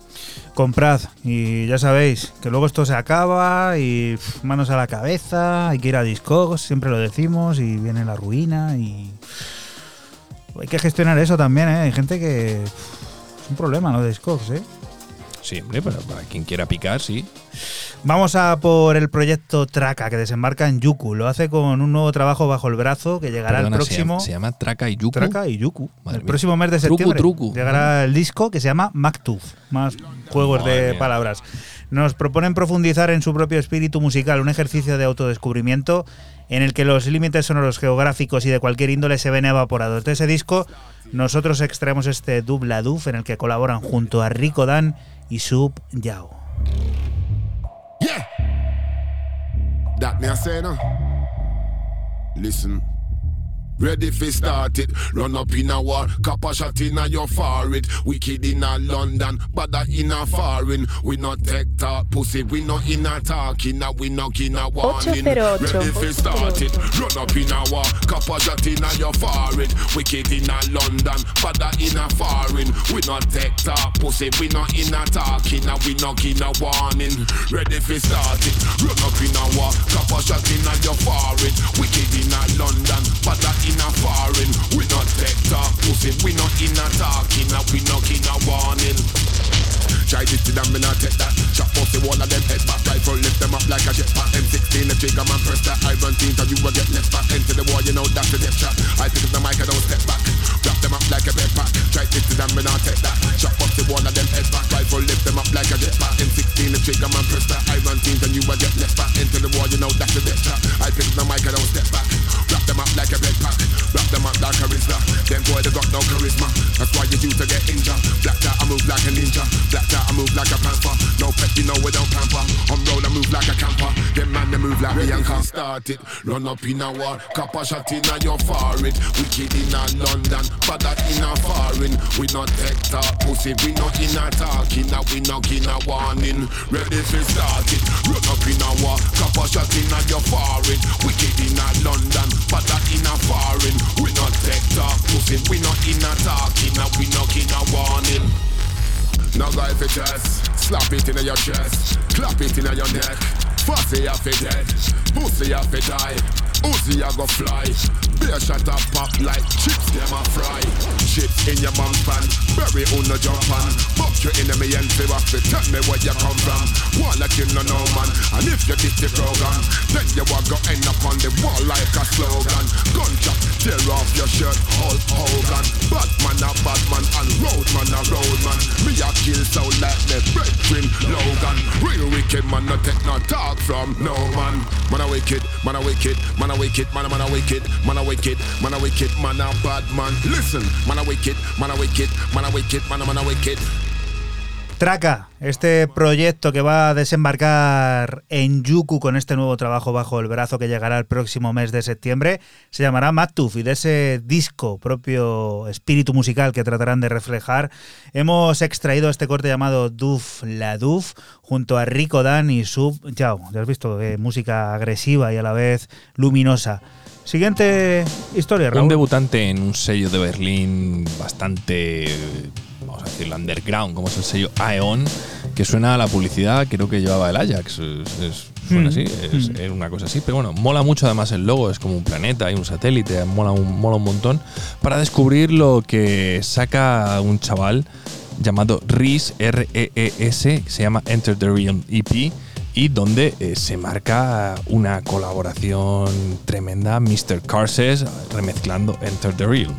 Comprad y ya sabéis que luego esto se acaba y manos a la cabeza, hay que ir a Discogs, siempre lo decimos y viene la ruina y hay que gestionar eso también, ¿eh? Hay gente que es un problema, ¿no? De Discogs, ¿eh? Sí, hombre, pero para quien quiera picar, sí. Vamos a por el proyecto Traca que desembarca en Yuku. Lo hace con un nuevo trabajo bajo el brazo que llegará Perdona, el se próximo. llama- Se llama, Traca y Yuku. Traca y Yuku. Madre el mía. próximo mes de septiembre truco. llegará el disco que se llama Mactuf. Más juegos Madre de mía. palabras. Nos proponen profundizar en su propio espíritu musical, un ejercicio de autodescubrimiento en el que los límites sonoros geográficos y de cualquier índole se ven evaporados. De ese disco, nosotros extraemos este Dubla Duf en el que colaboran junto a Rico Dan y Sub Yao. That me I say no. Listen. Ready fi start it, run up in a war, cop a shot in a your forehead. Wicked in a London, bad in a foreign. We not take talk, pussy, we not in a talking, we not in a warning. Ready fi start it, run up in a war, cop a shot in a your forehead. Wicked in a London, bad in a foreign. We not take talk, pussy, we not in a talking, we not in a warning. Ready fi start it, run up in a war, cop a shot in a your forehead. Wicked in a London, bad in a foreign. We not take talk pussy. We not in a talking. and We not in a warning. Try this till I'm not take that Chop off the wall of them head back Rifle lift them up like a jetpack M16 the trigger man press the iron team Cause you will get left back Into the wall you know that's the death trap I pick up the mic I don't step back Drop them up like a backpack. Try to them, and I'll take that. Chop up the wall of them head back. Rifle lift them up like a jetpack. M16 the trigger man press that iron thing till you will get left back into the wall, you know that's the death trap. I pick the mic, I don't step back. Wrap them up like a bed pack. Wrap them up like a rizla. Them boy they got no charisma. That's why you due to get injured. Black out, I move like a ninja. Black out, I move like a panther. No pet, you know we don't pamper. On road, I move like a camper. Them man, they move like Bianca. it run up in a war. Copper shot in a your forehead. Wicked in a London, but that in a foreign. We not take talk, pussy. We not in a talking. Now we not in a warning. Ready to start it. Run up in a war. Copper shot in a your forehead. Wicked in a London, but that in a foreign. We not take talk, pussy. We not in a talking. Now we not in a warning. No guy for chest, slap it in your chest, clap it in your neck. Fussy you fi dead, pussy you fi die, Uzi I go fly. Beer shot a pop like chips them a fry. Chips in your mom's pan, berry on the jump on. Buck your enemy and what fi tell me where you come from. Wanna kill no no man, and if you get the program, then you will go end up on the wall like a slogan. Gunshot, tear off your shirt, Hulk Hogan. Batman a Batman and Roadman a Roadman. Me a kill so like me brethren Logan. Real wicked man, no take no talk from no man. Man a wicked, man a wicked, man a wicked, man a man a wicked, man a wicked, Traca, este proyecto que va a desembarcar en Yuku con este nuevo trabajo bajo el brazo que llegará el próximo mes de septiembre, se llamará Matuf y de ese disco propio espíritu musical que tratarán de reflejar, hemos extraído este corte llamado Duf la Duf junto a Rico Dan y Sub Yao. Ya has visto, eh, música agresiva y a la vez luminosa. Siguiente historia, Un Raúl. debutante en un sello de Berlín bastante, vamos a decirlo, underground, como es el sello Aeon, que suena a la publicidad, creo que llevaba el Ajax. Es, es- suena Mm. así, es, Mm. es una cosa así. Pero bueno, mola mucho además el logo, es como un planeta, hay un satélite, mola un, mola un montón. Para descubrir lo que saca un chaval llamado REES, R-E-E-S, que se llama Enter the Realm EP, y donde eh, se marca una colaboración tremenda, Mr. Carses remezclando Enter the Realm.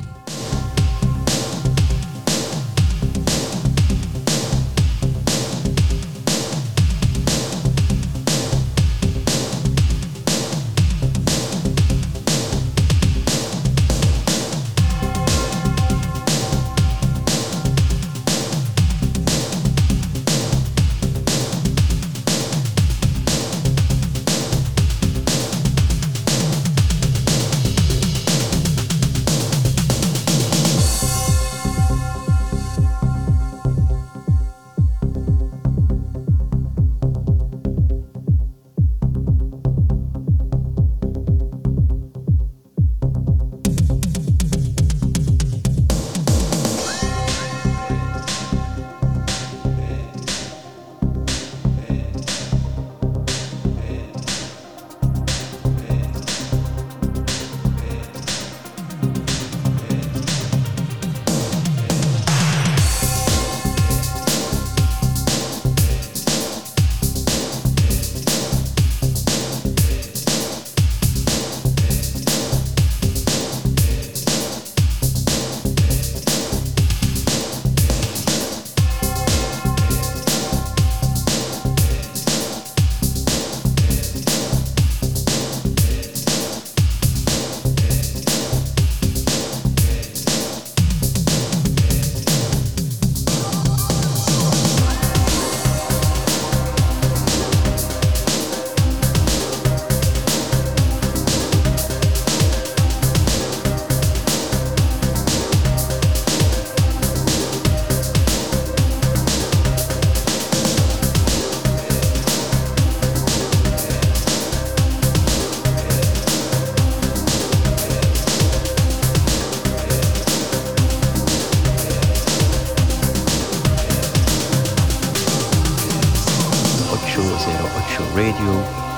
Radio.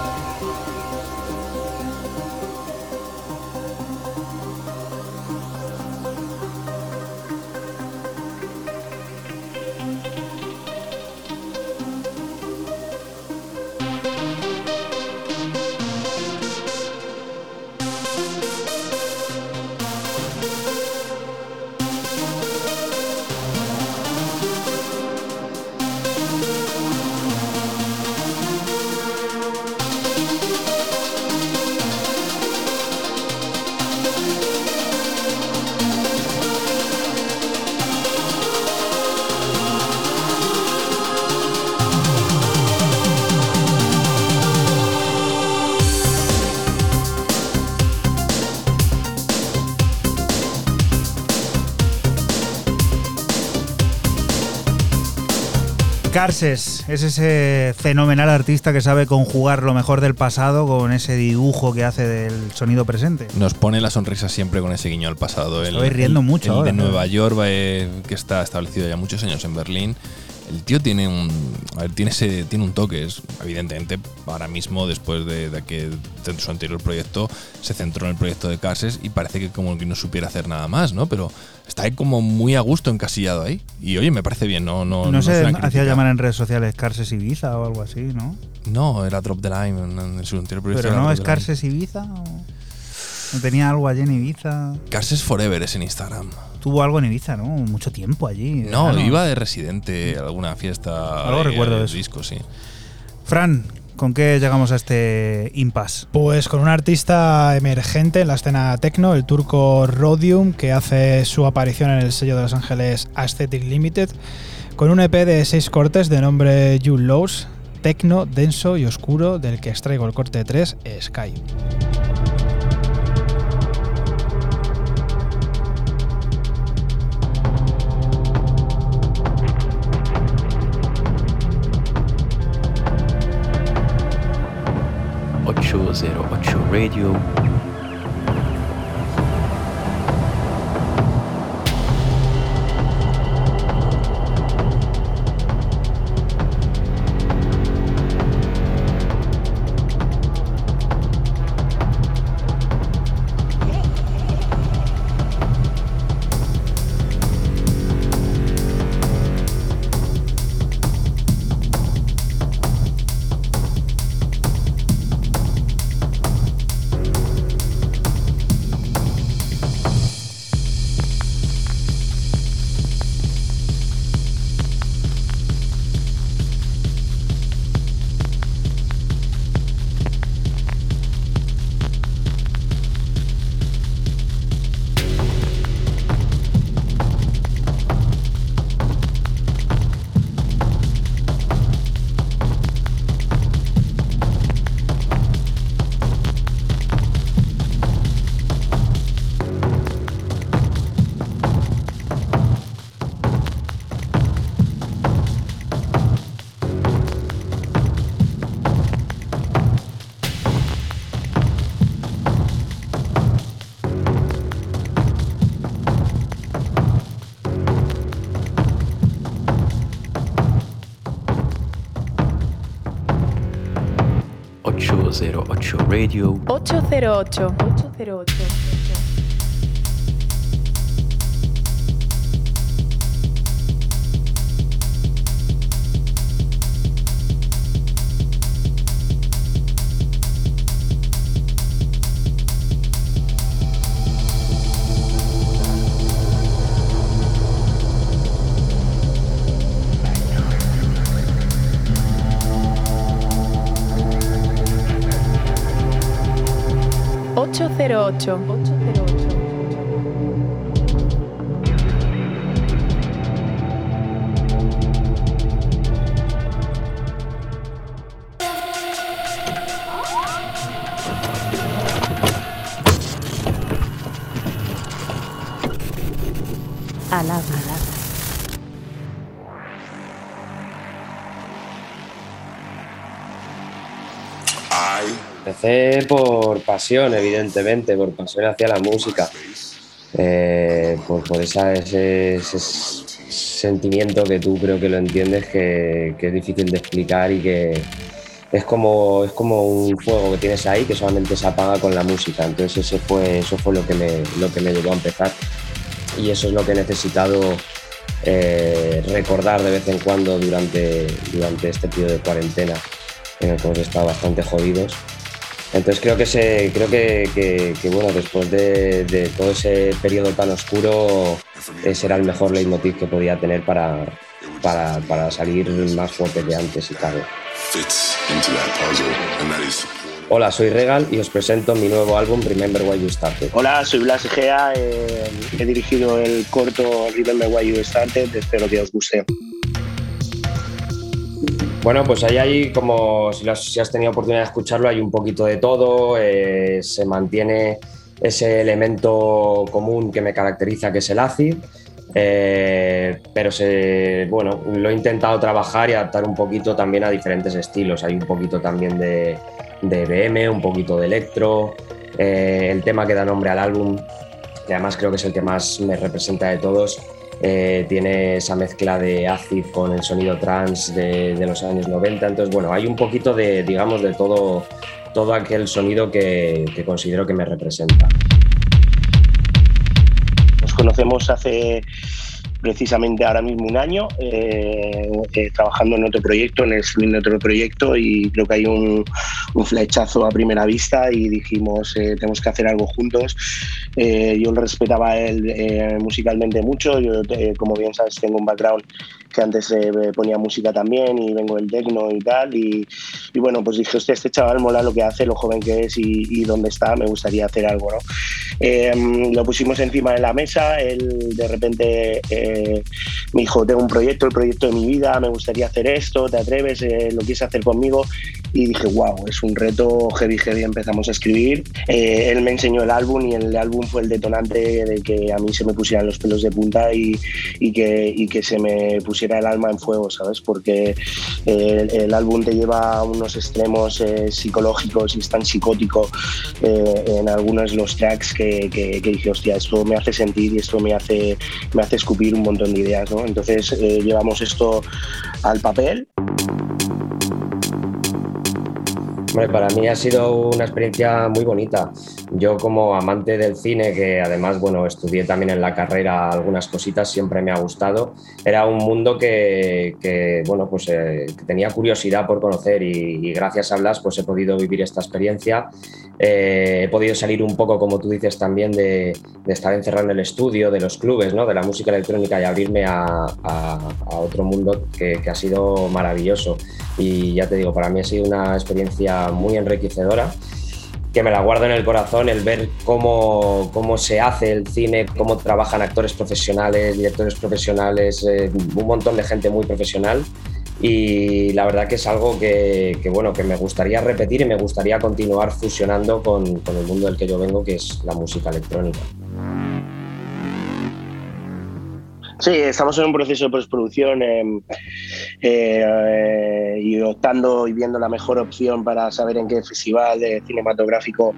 Carses es ese fenomenal artista que sabe conjugar lo mejor del pasado con ese dibujo que hace del sonido presente. Nos pone la sonrisa siempre con ese guiño al pasado. El, Estoy riendo el- mucho el ahora, de ¿no? Nueva York, eh, que está establecido ya muchos años en Berlín. El tío tiene un, a ver, tiene ese, tiene un toque. Es, evidentemente, ahora mismo, después de, de que de su anterior proyecto, se centró en el proyecto de Carses y parece que como que no supiera hacer nada más, ¿no? Pero está ahí como muy a gusto encasillado ahí. Y oye, me parece bien, no, no, No, no se hacía llamar en redes sociales Carses Ibiza o algo así, ¿no? No, era Drop the Line en, en su anterior proyecto. Pero no es. Carses Ibiza. o- ¿No tenía algo allí en Ibiza? Carses Forever es en Instagram. Tuvo algo en Ibiza, ¿no? Mucho tiempo allí. No, iba de residente a alguna fiesta. Algo de- recuerdo de de eso. disco, sí. Fran, ¿con qué llegamos a este impasse? Pues con un artista emergente en la escena techno, el turco Rodium, que hace su aparición en el sello de Los Ángeles Aesthetic Limited, con un EP de seis cortes de nombre You Lows, techno, denso y oscuro, del que extraigo el corte 3, Sky. Ocho zero Radio. Ocho zero ocho Radio. 808. 808. 08. Por pasión, evidentemente, por pasión hacia la música, eh, por, por ese sentimiento que tú creo que lo entiendes, que, que es difícil de explicar y que es como, es como un fuego que tienes ahí que solamente se apaga con la música. Entonces ese fue, eso fue lo que, me, lo que me llevó a empezar y eso es lo que he necesitado eh, recordar de vez en cuando durante, durante este periodo de cuarentena en el que hemos estado bastante jodidos. Entonces creo que, se, creo que, que- que, bueno, después de, de todo ese periodo tan oscuro, ese era el mejor leitmotiv que podía tener para, para, para salir más fuerte que antes y cabe. Hola, soy Regal y os presento mi nuevo álbum Remember Why You Started. Hola, soy Blas Egea, eh, he dirigido el corto Remember Why You Started, espero que os guste. Bueno, pues ahí hay como, si, has, has tenido oportunidad de escucharlo, hay un poquito de todo, eh, se mantiene ese elemento común que me caracteriza, que es el acid, Eh, pero se, bueno, lo he intentado trabajar y adaptar un poquito también a diferentes estilos. Hay un poquito también de, de BM, un poquito de electro. Eh, el tema que da nombre al álbum, que además creo que es el que más me representa de todos, eh, tiene esa mezcla de acid con el sonido trance de, los años 90. Entonces, bueno, hay un poquito de, digamos, de todo, todo aquel sonido que considero que me representa. Nos conocemos hace precisamente ahora mismo un año, eh, eh, trabajando en otro proyecto, en el swing de otro proyecto, y creo que hay un, flechazo a primera vista y dijimos, eh, tenemos que hacer algo juntos. Eh, yo lo respetaba a él eh, musicalmente mucho, yo, como bien sabes, tengo un background que antes eh, ponía música también y vengo del techno y tal, y, bueno, pues dije, hostia, este chaval mola lo que hace, lo joven que es y, y dónde está, me gustaría hacer algo, ¿no? Eh, lo pusimos encima de la mesa, él de repente eh, me dijo, tengo un proyecto, el proyecto de mi vida, me gustaría hacer esto, ¿te atreves? Eh, ¿Lo quieres hacer conmigo? Y dije, wow, es un reto heavy, heavy, empezamos a escribir. Eh, él me enseñó el álbum y el álbum fue el detonante de que a mí se me pusieran los pelos de punta y, y que, y que se me pusiera el alma en fuego, ¿sabes? Porque eh, el, el álbum te lleva a unos extremos eh, psicológicos y es tan psicótico eh, en algunos de los tracks que, que- que dije, hostia, esto me hace sentir y esto me hace, me hace escupir un montón de ideas, ¿no? Entonces eh, llevamos esto al papel. Hombre, para mí ha sido una experiencia muy bonita. Yo como amante del cine, que además, bueno, estudié también en la carrera algunas cositas, siempre me ha gustado. Era un mundo que, que, bueno, pues eh, que tenía curiosidad por conocer y, y gracias a Blas pues he podido vivir esta experiencia. Eh, he podido salir un poco, como tú dices, también de, de estar encerrado en el estudio, de los clubes, ¿no? de la música electrónica y abrirme a, a- a otro mundo que, que ha sido maravilloso. Y ya te digo, para mí ha sido una experiencia muy enriquecedora que me la guardo en el corazón el ver cómo, cómo se hace el cine, cómo trabajan actores profesionales, directores profesionales, eh, un montón de gente muy profesional y la verdad que es algo que, que, bueno, que me gustaría repetir y me gustaría continuar fusionando con, con el mundo del que yo vengo, que es la música electrónica. Sí, estamos en un proceso de postproducción eh, eh, y optando y viendo la mejor opción para saber en qué festival cinematográfico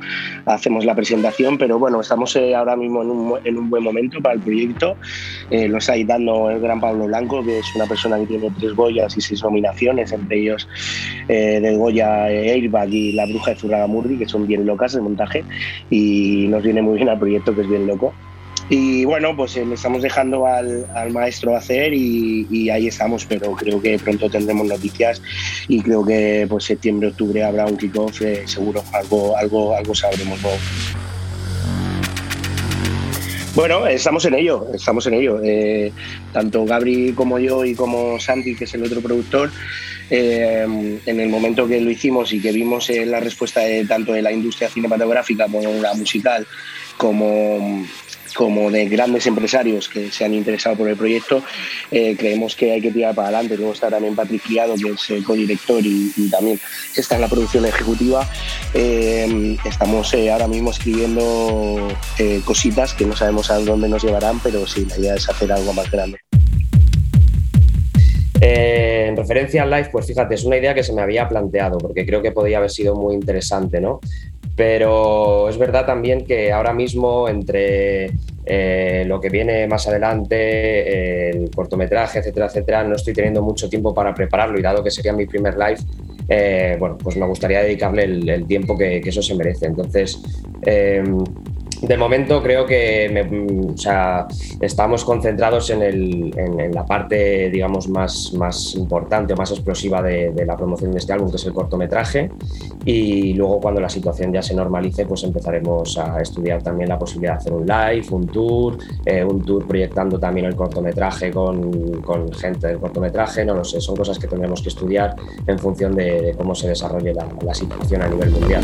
hacemos la presentación, pero bueno, estamos eh, ahora mismo en un, en un buen momento para el proyecto. Eh, lo está editando el gran Pablo Blanco, que es una persona que tiene tres Goyas y seis nominaciones, entre ellos eh, del Goya Airbag y La Bruja de Zurragamurdi, que son bien locas de montaje y nos viene muy bien al proyecto, que es bien loco. Y bueno, pues eh, le estamos dejando al, al maestro hacer y, ahí estamos, pero creo que pronto tendremos noticias y creo que pues septiembre, octubre habrá un kickoff, eh, seguro algo, algo, algo sabremos luego. Bueno, estamos en ello, estamos en ello. Eh, tanto Gabri como yo y como Santi, que es el otro productor, eh, en el momento que lo hicimos y que vimos la respuesta de, tanto de la industria cinematográfica como la musical, como, como de grandes empresarios que se han interesado por el proyecto, eh, creemos que hay que tirar para adelante. Luego está también Patrick que es el codirector y, y también está en la producción ejecutiva. Eh, estamos eh, ahora mismo escribiendo eh, cositas que no sabemos a dónde nos llevarán, pero sí, la idea es hacer algo más grande. Eh, en referencia al live, pues fíjate, es una idea que se me había planteado, porque creo que podría haber sido muy interesante, ¿no? Pero es verdad también que ahora mismo, entre eh, lo que viene más adelante, el cortometraje, etcétera, etcétera, no estoy teniendo mucho tiempo para prepararlo y dado que sería mi primer live, eh, bueno, pues me gustaría dedicarle el, tiempo que, que eso se merece. Entonces, eh, de momento creo que mm, estamos concentrados en, la parte, digamos, más, importante o más explosiva de, la promoción de este álbum, que es el cortometraje. Y luego cuando la situación ya se normalice, pues empezaremos a estudiar también la posibilidad de hacer un live, un tour, eh, un tour proyectando también el cortometraje con, gente del cortometraje, no lo sé, son cosas que tendremos que estudiar en función de, cómo se desarrolle la situación a nivel mundial.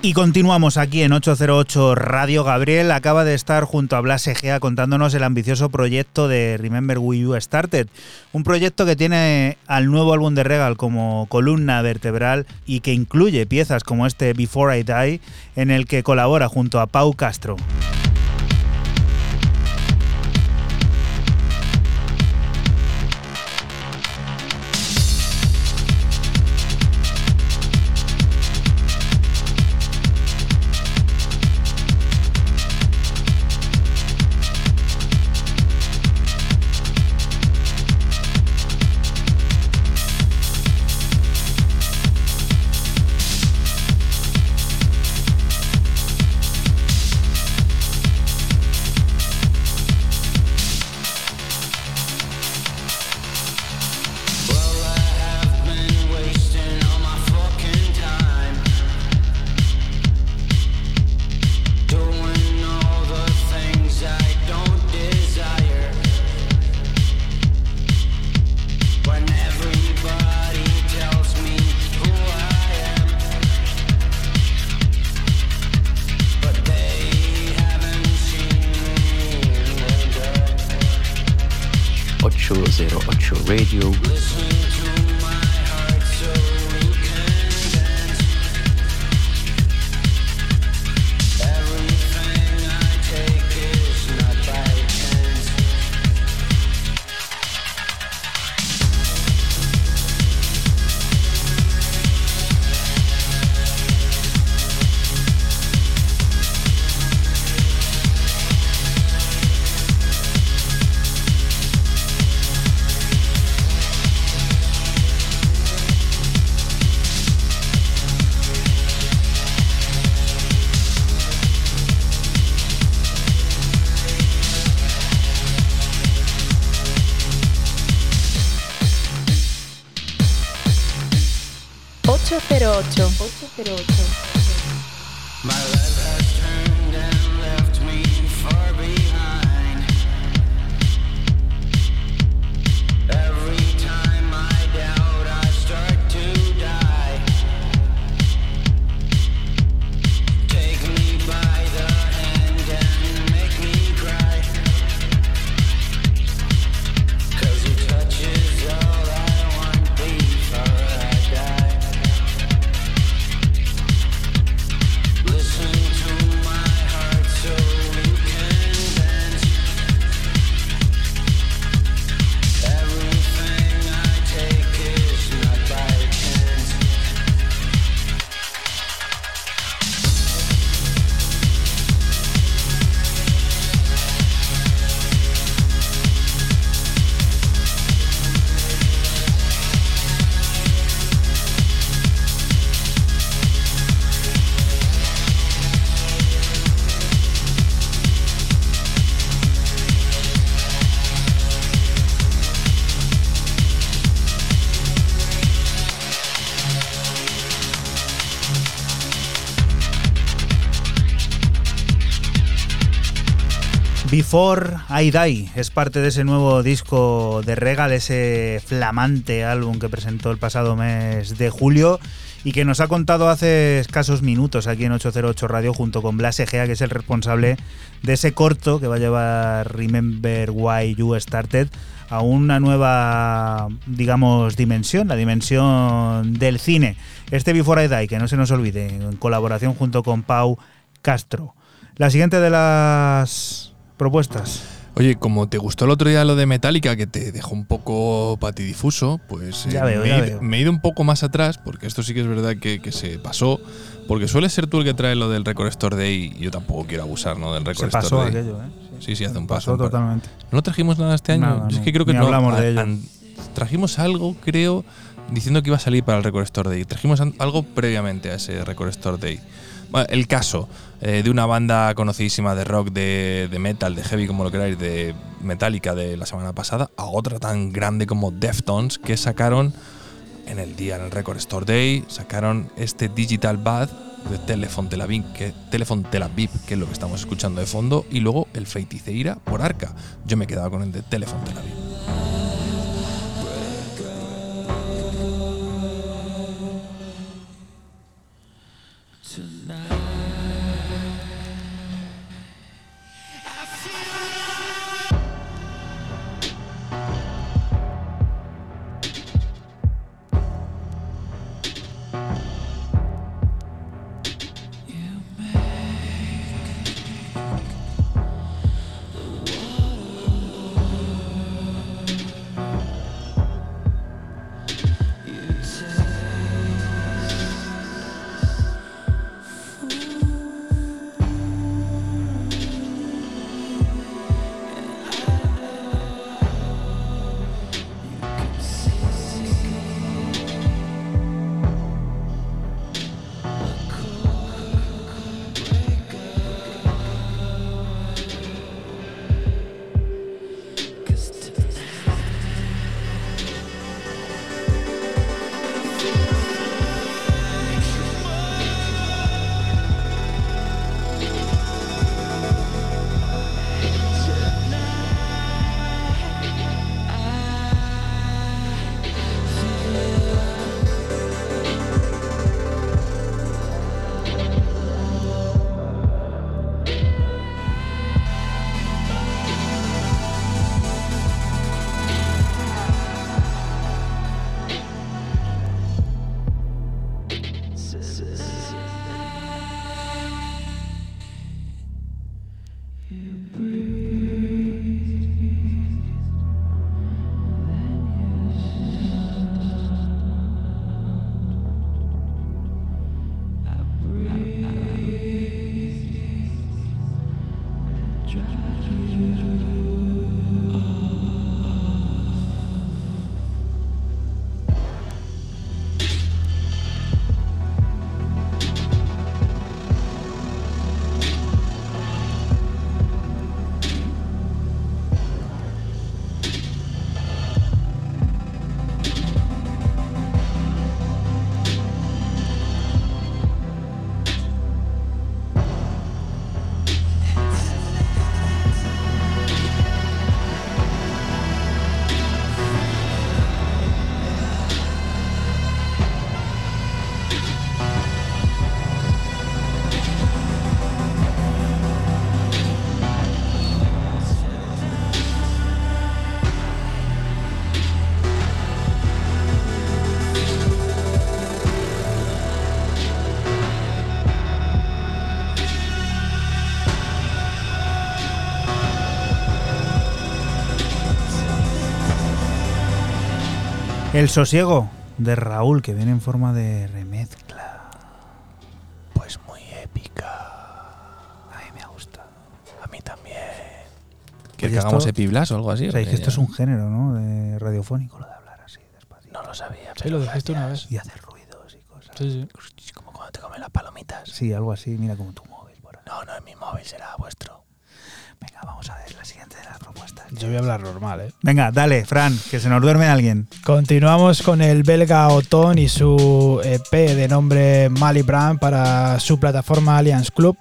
Y continuamos aquí en 808 Radio. Gabriel acaba de estar junto a Blas Egea contándonos el ambicioso proyecto de Remember We You Started. Un proyecto que tiene al nuevo álbum de Regal como columna vertebral y que incluye piezas como este Before I Die, en el que colabora junto a Pau Castro. Before I Die es parte de ese nuevo disco de Regal, ese flamante álbum que presentó el pasado mes de julio y que nos ha contado hace escasos minutos aquí en 808 Radio junto con Blas Egea, que es el responsable de ese corto que va a llevar Remember Why You Started a una nueva, digamos, dimensión, la dimensión del cine. Este Before I Die, que no se nos olvide, en colaboración junto con Pau Castro. La siguiente de las propuestas. Oye, como te gustó el otro día lo de Metallica, que te dejó un poco patidifuso, pues Ya eh, veo, me, ya he, veo. me he ido un poco más atrás, porque esto sí que es verdad que, que se pasó, porque suele ser tú el que trae lo del Record Store Day y yo tampoco quiero abusar ¿no? del Record Se pasó Store Day. aquello, ¿eh? Sí, sí, hace un paso. totalmente. ¿No trajimos nada este año? Nada, es que creo que no. hablamos de a- ello. an- trajimos algo, creo, diciendo que iba a salir para el Record Store Day. Trajimos algo previamente a ese Record Store Day. El caso eh, de una banda conocidísima de rock, de, metal, de heavy, como lo queráis, de Metallica de la semana pasada, a otra tan grande como Deftones, que sacaron en el día, en el Record Store Day, sacaron este Digital Bath de Telephone Tel Aviv, que, Telephone Tel Aviv, que es lo que estamos escuchando de fondo, y luego el Feiticeira por Arca. Yo me he quedado con el de Telephone Tel Aviv. El sosiego de Raúl, que viene en forma de remezcla. Pues muy épica. A mí me gusta. A mí también. ¿Quieres que hagamos epiblas o algo así? O sea, ¿O que esto es un género, ¿no? De radiofónico, lo de hablar así despacio. No lo sabía. Sí, lo dijiste una vez. Y hacer ruidos y cosas. Sí, sí. Como cuando te comen las palomitas. Sí, algo así. Mira como tu móvil. Por ahí. No, no es mi móvil, será vuestro. Venga, vamos a ver la siguiente de las propuestas. Yo voy a hablar normal, ¿eh? Venga, dale, Fran, que se nos duerme alguien. Continuamos con el belga Oton y su EP de nombre Mali Brand para su plataforma Alliance Club.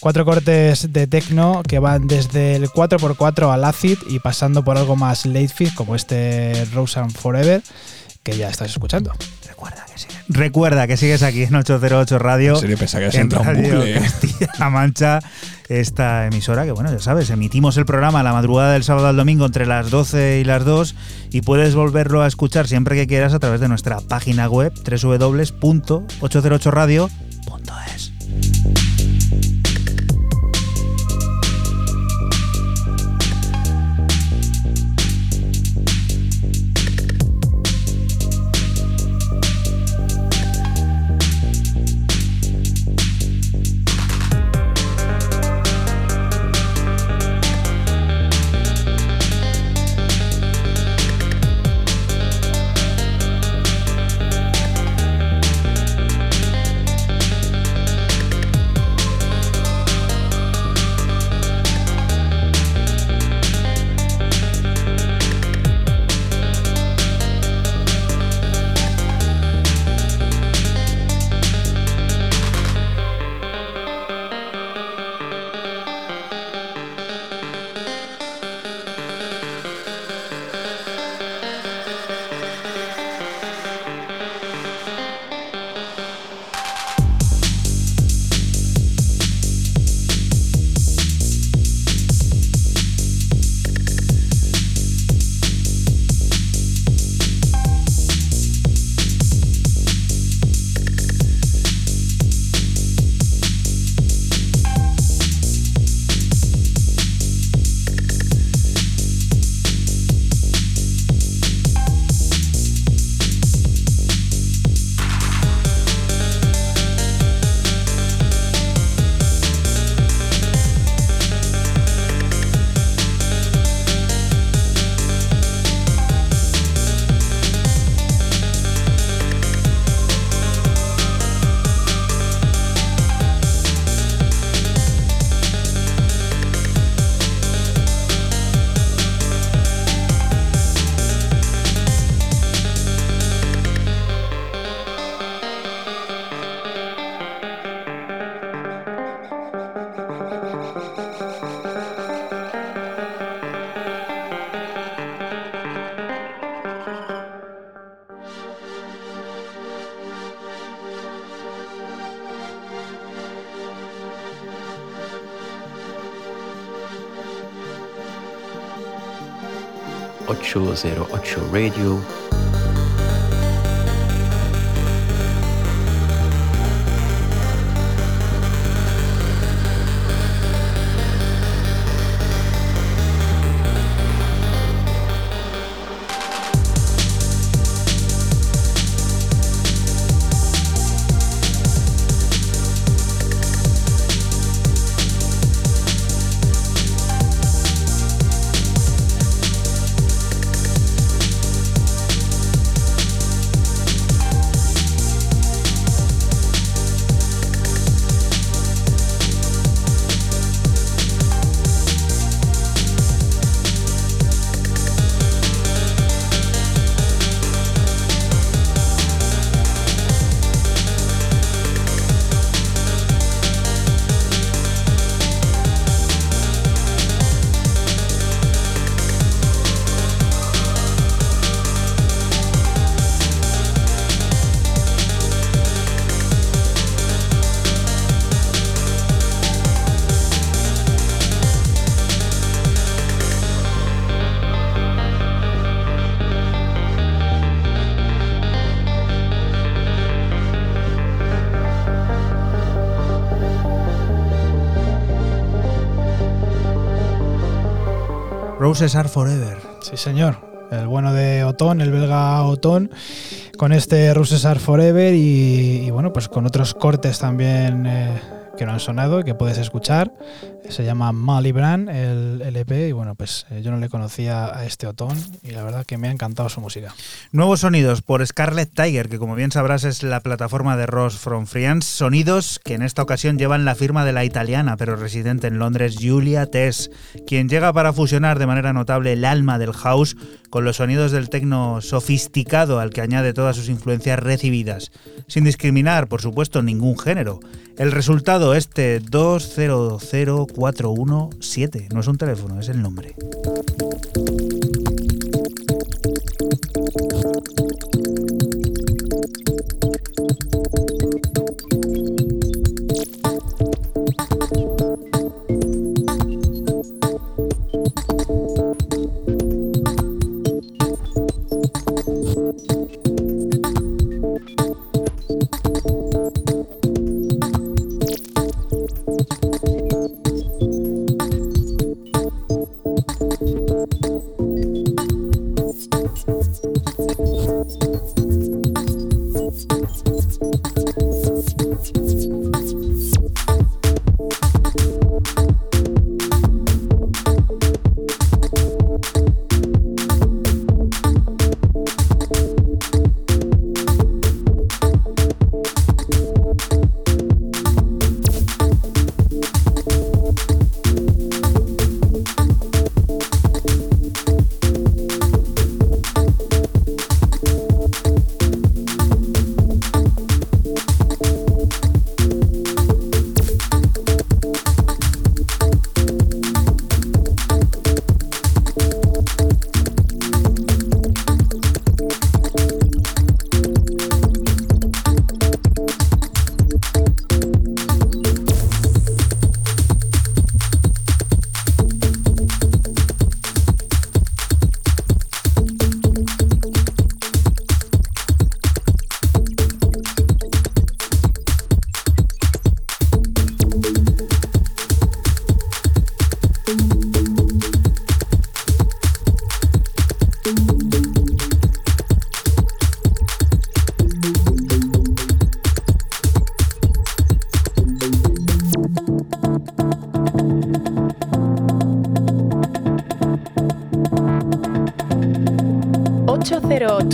Cuatro cortes de techno que van desde el 4x4 al acid y pasando por algo más late fit como este Rose and Forever que ya estás escuchando. Recuerda que sigues, Recuerda que sigues aquí en 808 Radio. En serio, pensaba que has en entrado en bucle. Castilla-La Mancha, esta emisora que, bueno, ya sabes, emitimos el programa la madrugada del sábado al domingo entre las 12 y las 2 y puedes volverlo a escuchar siempre que quieras a través de nuestra página web www.808radio.es. 808 Radio. Roses Are Forever. Sí, señor. El bueno de Otón, el belga Otón, con este Roses Are Forever y, bueno, pues con otros cortes también eh, que no han sonado que puedes escuchar. Se llama el Y bueno, pues eh, yo no le conocía a este Otón y la verdad que me ha encantado su música. Nuevos sonidos por Scarlet Tiger, que como bien sabrás es la plataforma de Ross from Friends. Sonidos que en esta ocasión llevan la firma de la italiana, pero residente en Londres, Julia Tess, quien llega para fusionar de manera notable el alma del house con los sonidos del tecno sofisticado al que añade todas sus influencias recibidas, sin discriminar, por supuesto, ningún género. El resultado, este 200417, no es un teléfono, es el nombre.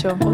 Ocho.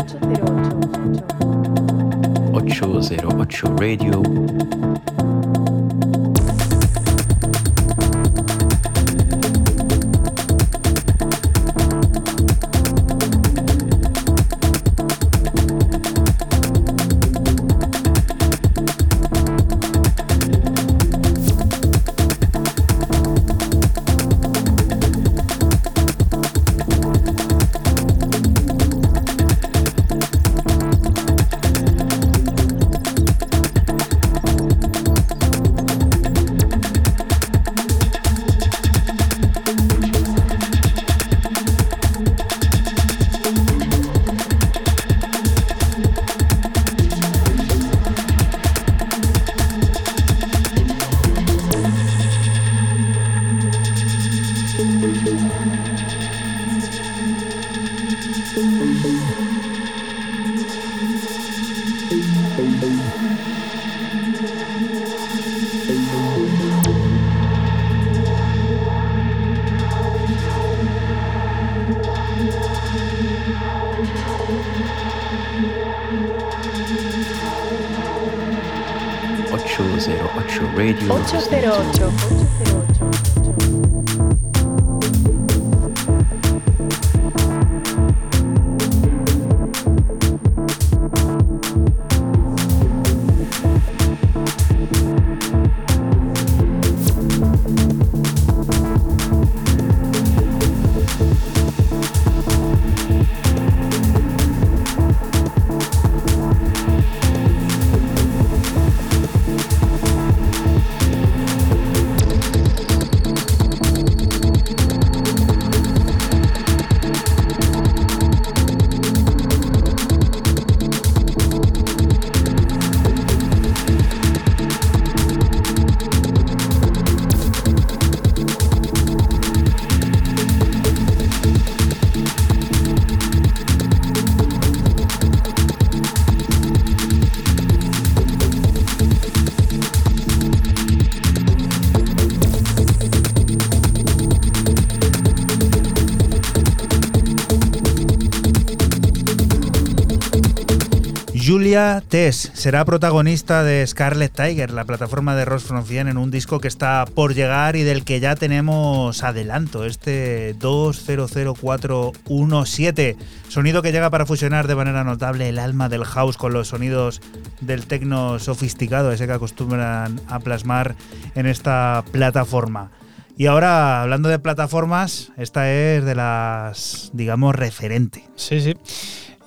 Julia Tess será protagonista de Scarlet Tiger, la plataforma de Ross from en un disco que está por llegar y del que ya tenemos adelanto, este 200417. Sonido que llega para fusionar de manera notable el alma del house con los sonidos del tecno sofisticado, ese que acostumbran a plasmar en esta plataforma. Y ahora, hablando de plataformas, esta es de las, digamos, referente. Sí, sí.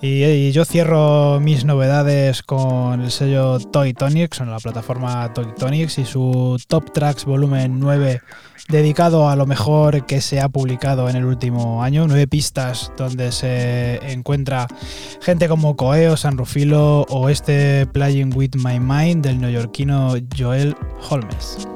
Y, yo cierro mis novedades con el sello Toy Tonics, en la plataforma Toy Tonics y su Top Tracks volumen 9, dedicado a lo mejor que se ha publicado en el último año. Nueve pistas donde se encuentra gente como Coeo, San Rufilo o este Playing With My Mind del neoyorquino Joel Holmes.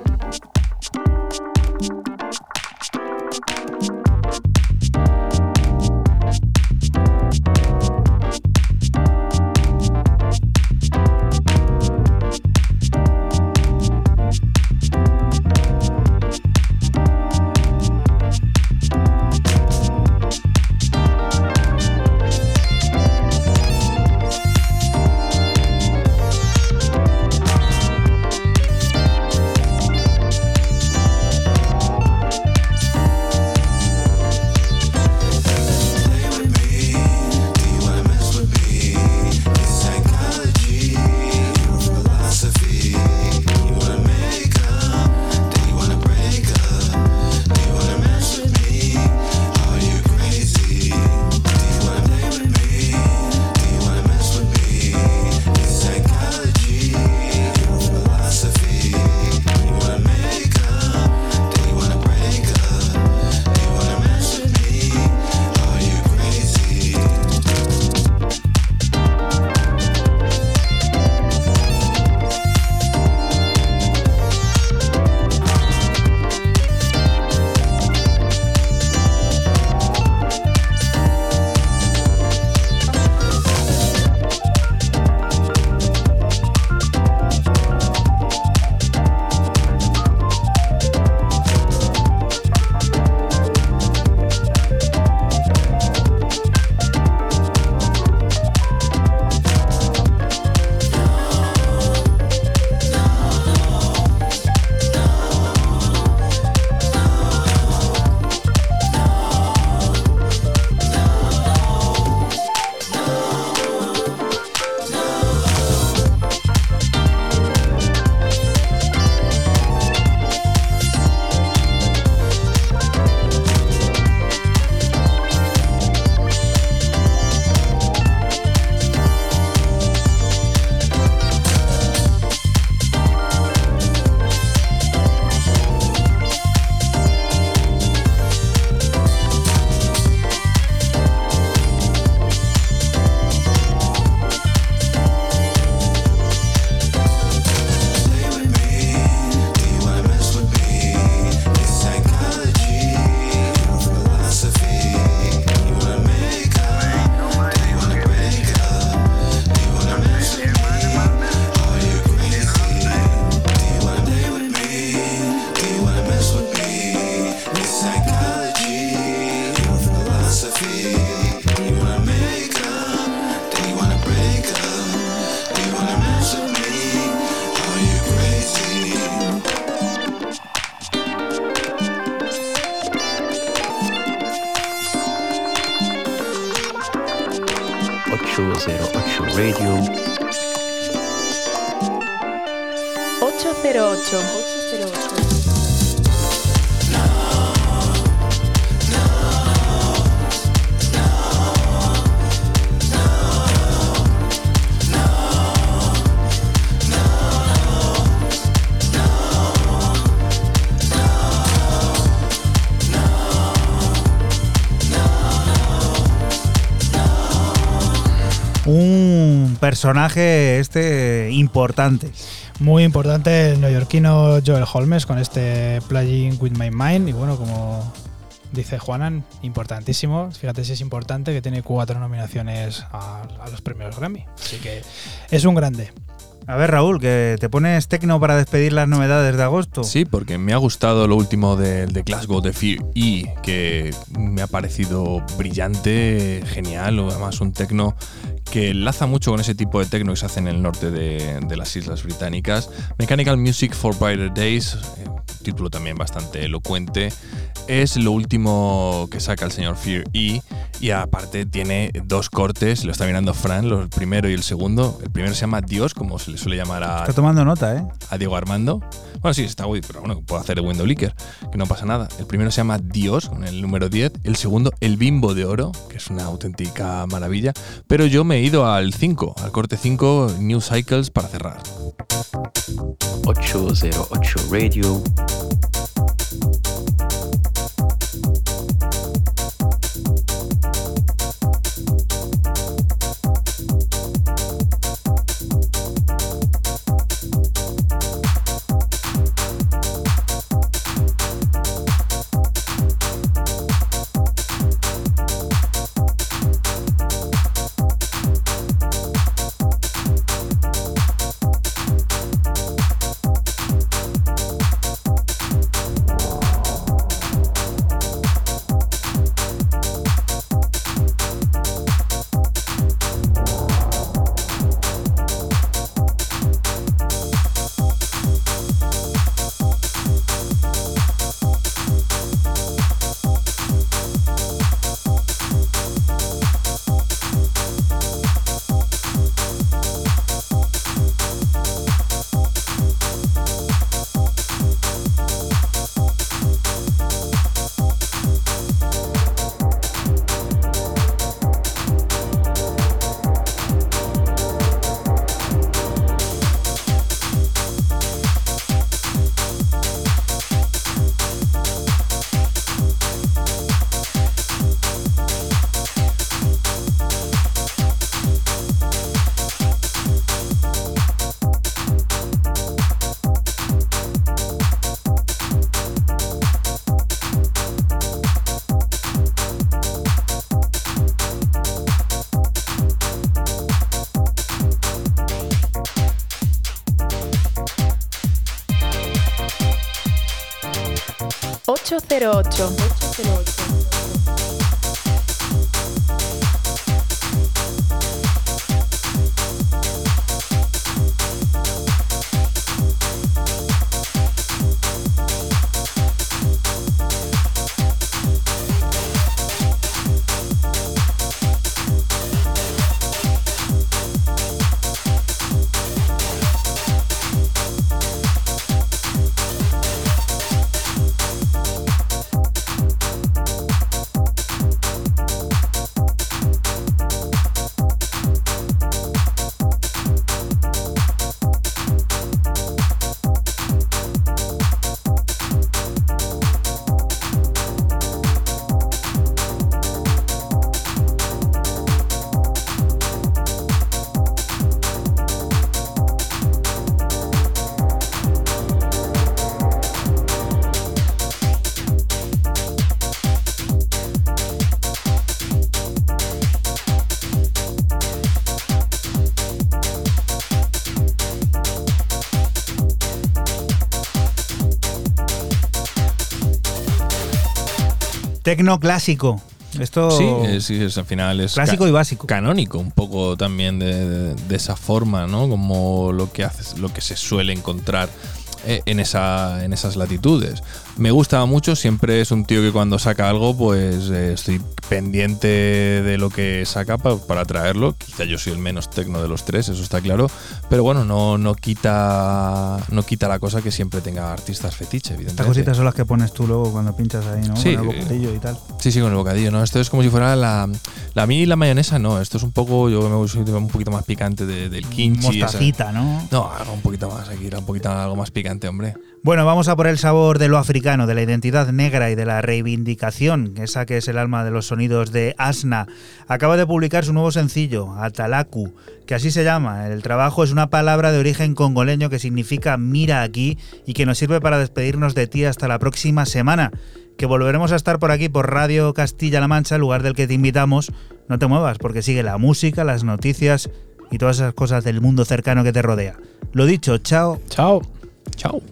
Personaje este importante. Muy importante el neoyorquino Joel Holmes con este Playing With My Mind. Y bueno, como dice Juanan, importantísimo. Fíjate si es importante que tiene cuatro nominaciones a, a los premios Grammy. Así que es un grande. A ver, Raúl, que te pones tecno para despedir las novedades de agosto. Sí, porque me ha gustado lo último de, de Glasgow de Fear E, que me ha parecido brillante, genial, o además un tecno que enlaza mucho con ese tipo de tecno que se hace en el norte de, de las Islas Británicas. Mechanical Music for Brighter Days, eh, título también bastante elocuente. Es lo último que saca el señor Fear E y aparte tiene dos cortes, lo está mirando Fran, el primero y el segundo. El primero se llama Dios, como se le suele llamar a, Está tomando nota, ¿eh? a Diego Armando. Bueno, sí, está guay, pero bueno, puedo hacer el window leaker, que no pasa nada. El primero se llama Dios, con el número 10. El segundo, El Bimbo de Oro, que es una auténtica maravilla. Pero yo me ido al 5, al corte 5, New Cycles, para cerrar. 808 Radio. 8. Tecno clásico. Esto. Sí, es, sí, es al final es Clásico y básico. Canónico, un poco también de, de- de esa forma, ¿no? Como lo que hace, lo que se suele encontrar eh, en, esa, en esas latitudes. Me gusta mucho, siempre es un tío que cuando saca algo, pues eh, estoy pendiente de lo que saca pa- para traerlo. Quizá yo soy el menos tecno de los tres, eso está claro. Pero bueno, no, no, quita, no quita la cosa que siempre tenga artistas fetiche, Estas evidentemente. cositas son las que pones tú luego cuando pinchas ahí, ¿no? Sí. Con el bocadillo y tal. Sí, sí, con el bocadillo, ¿no? Esto es como si fuera la. La mí y la mayonesa, no. Esto es un poco. Yo me gusta un poquito más picante de- del kimchi. esa- Mostacita, ¿no? No, algo un poquito más aquí, un poquito algo más picante, hombre. Bueno, vamos a por el sabor de lo africano, de la identidad negra y de la reivindicación, esa que es el alma de los sonidos de Asna. Acaba de publicar su nuevo sencillo, Atalaku, que así se llama. El trabajo es una palabra de origen congoleño que significa mira aquí y que nos sirve para despedirnos de ti hasta la próxima semana. Que volveremos a estar por aquí por Radio Castilla-La Mancha, lugar del que te invitamos. No te muevas, porque sigue la música, las noticias y todas esas cosas del mundo cercano que te rodea. Lo dicho, chao. Chao. Chao.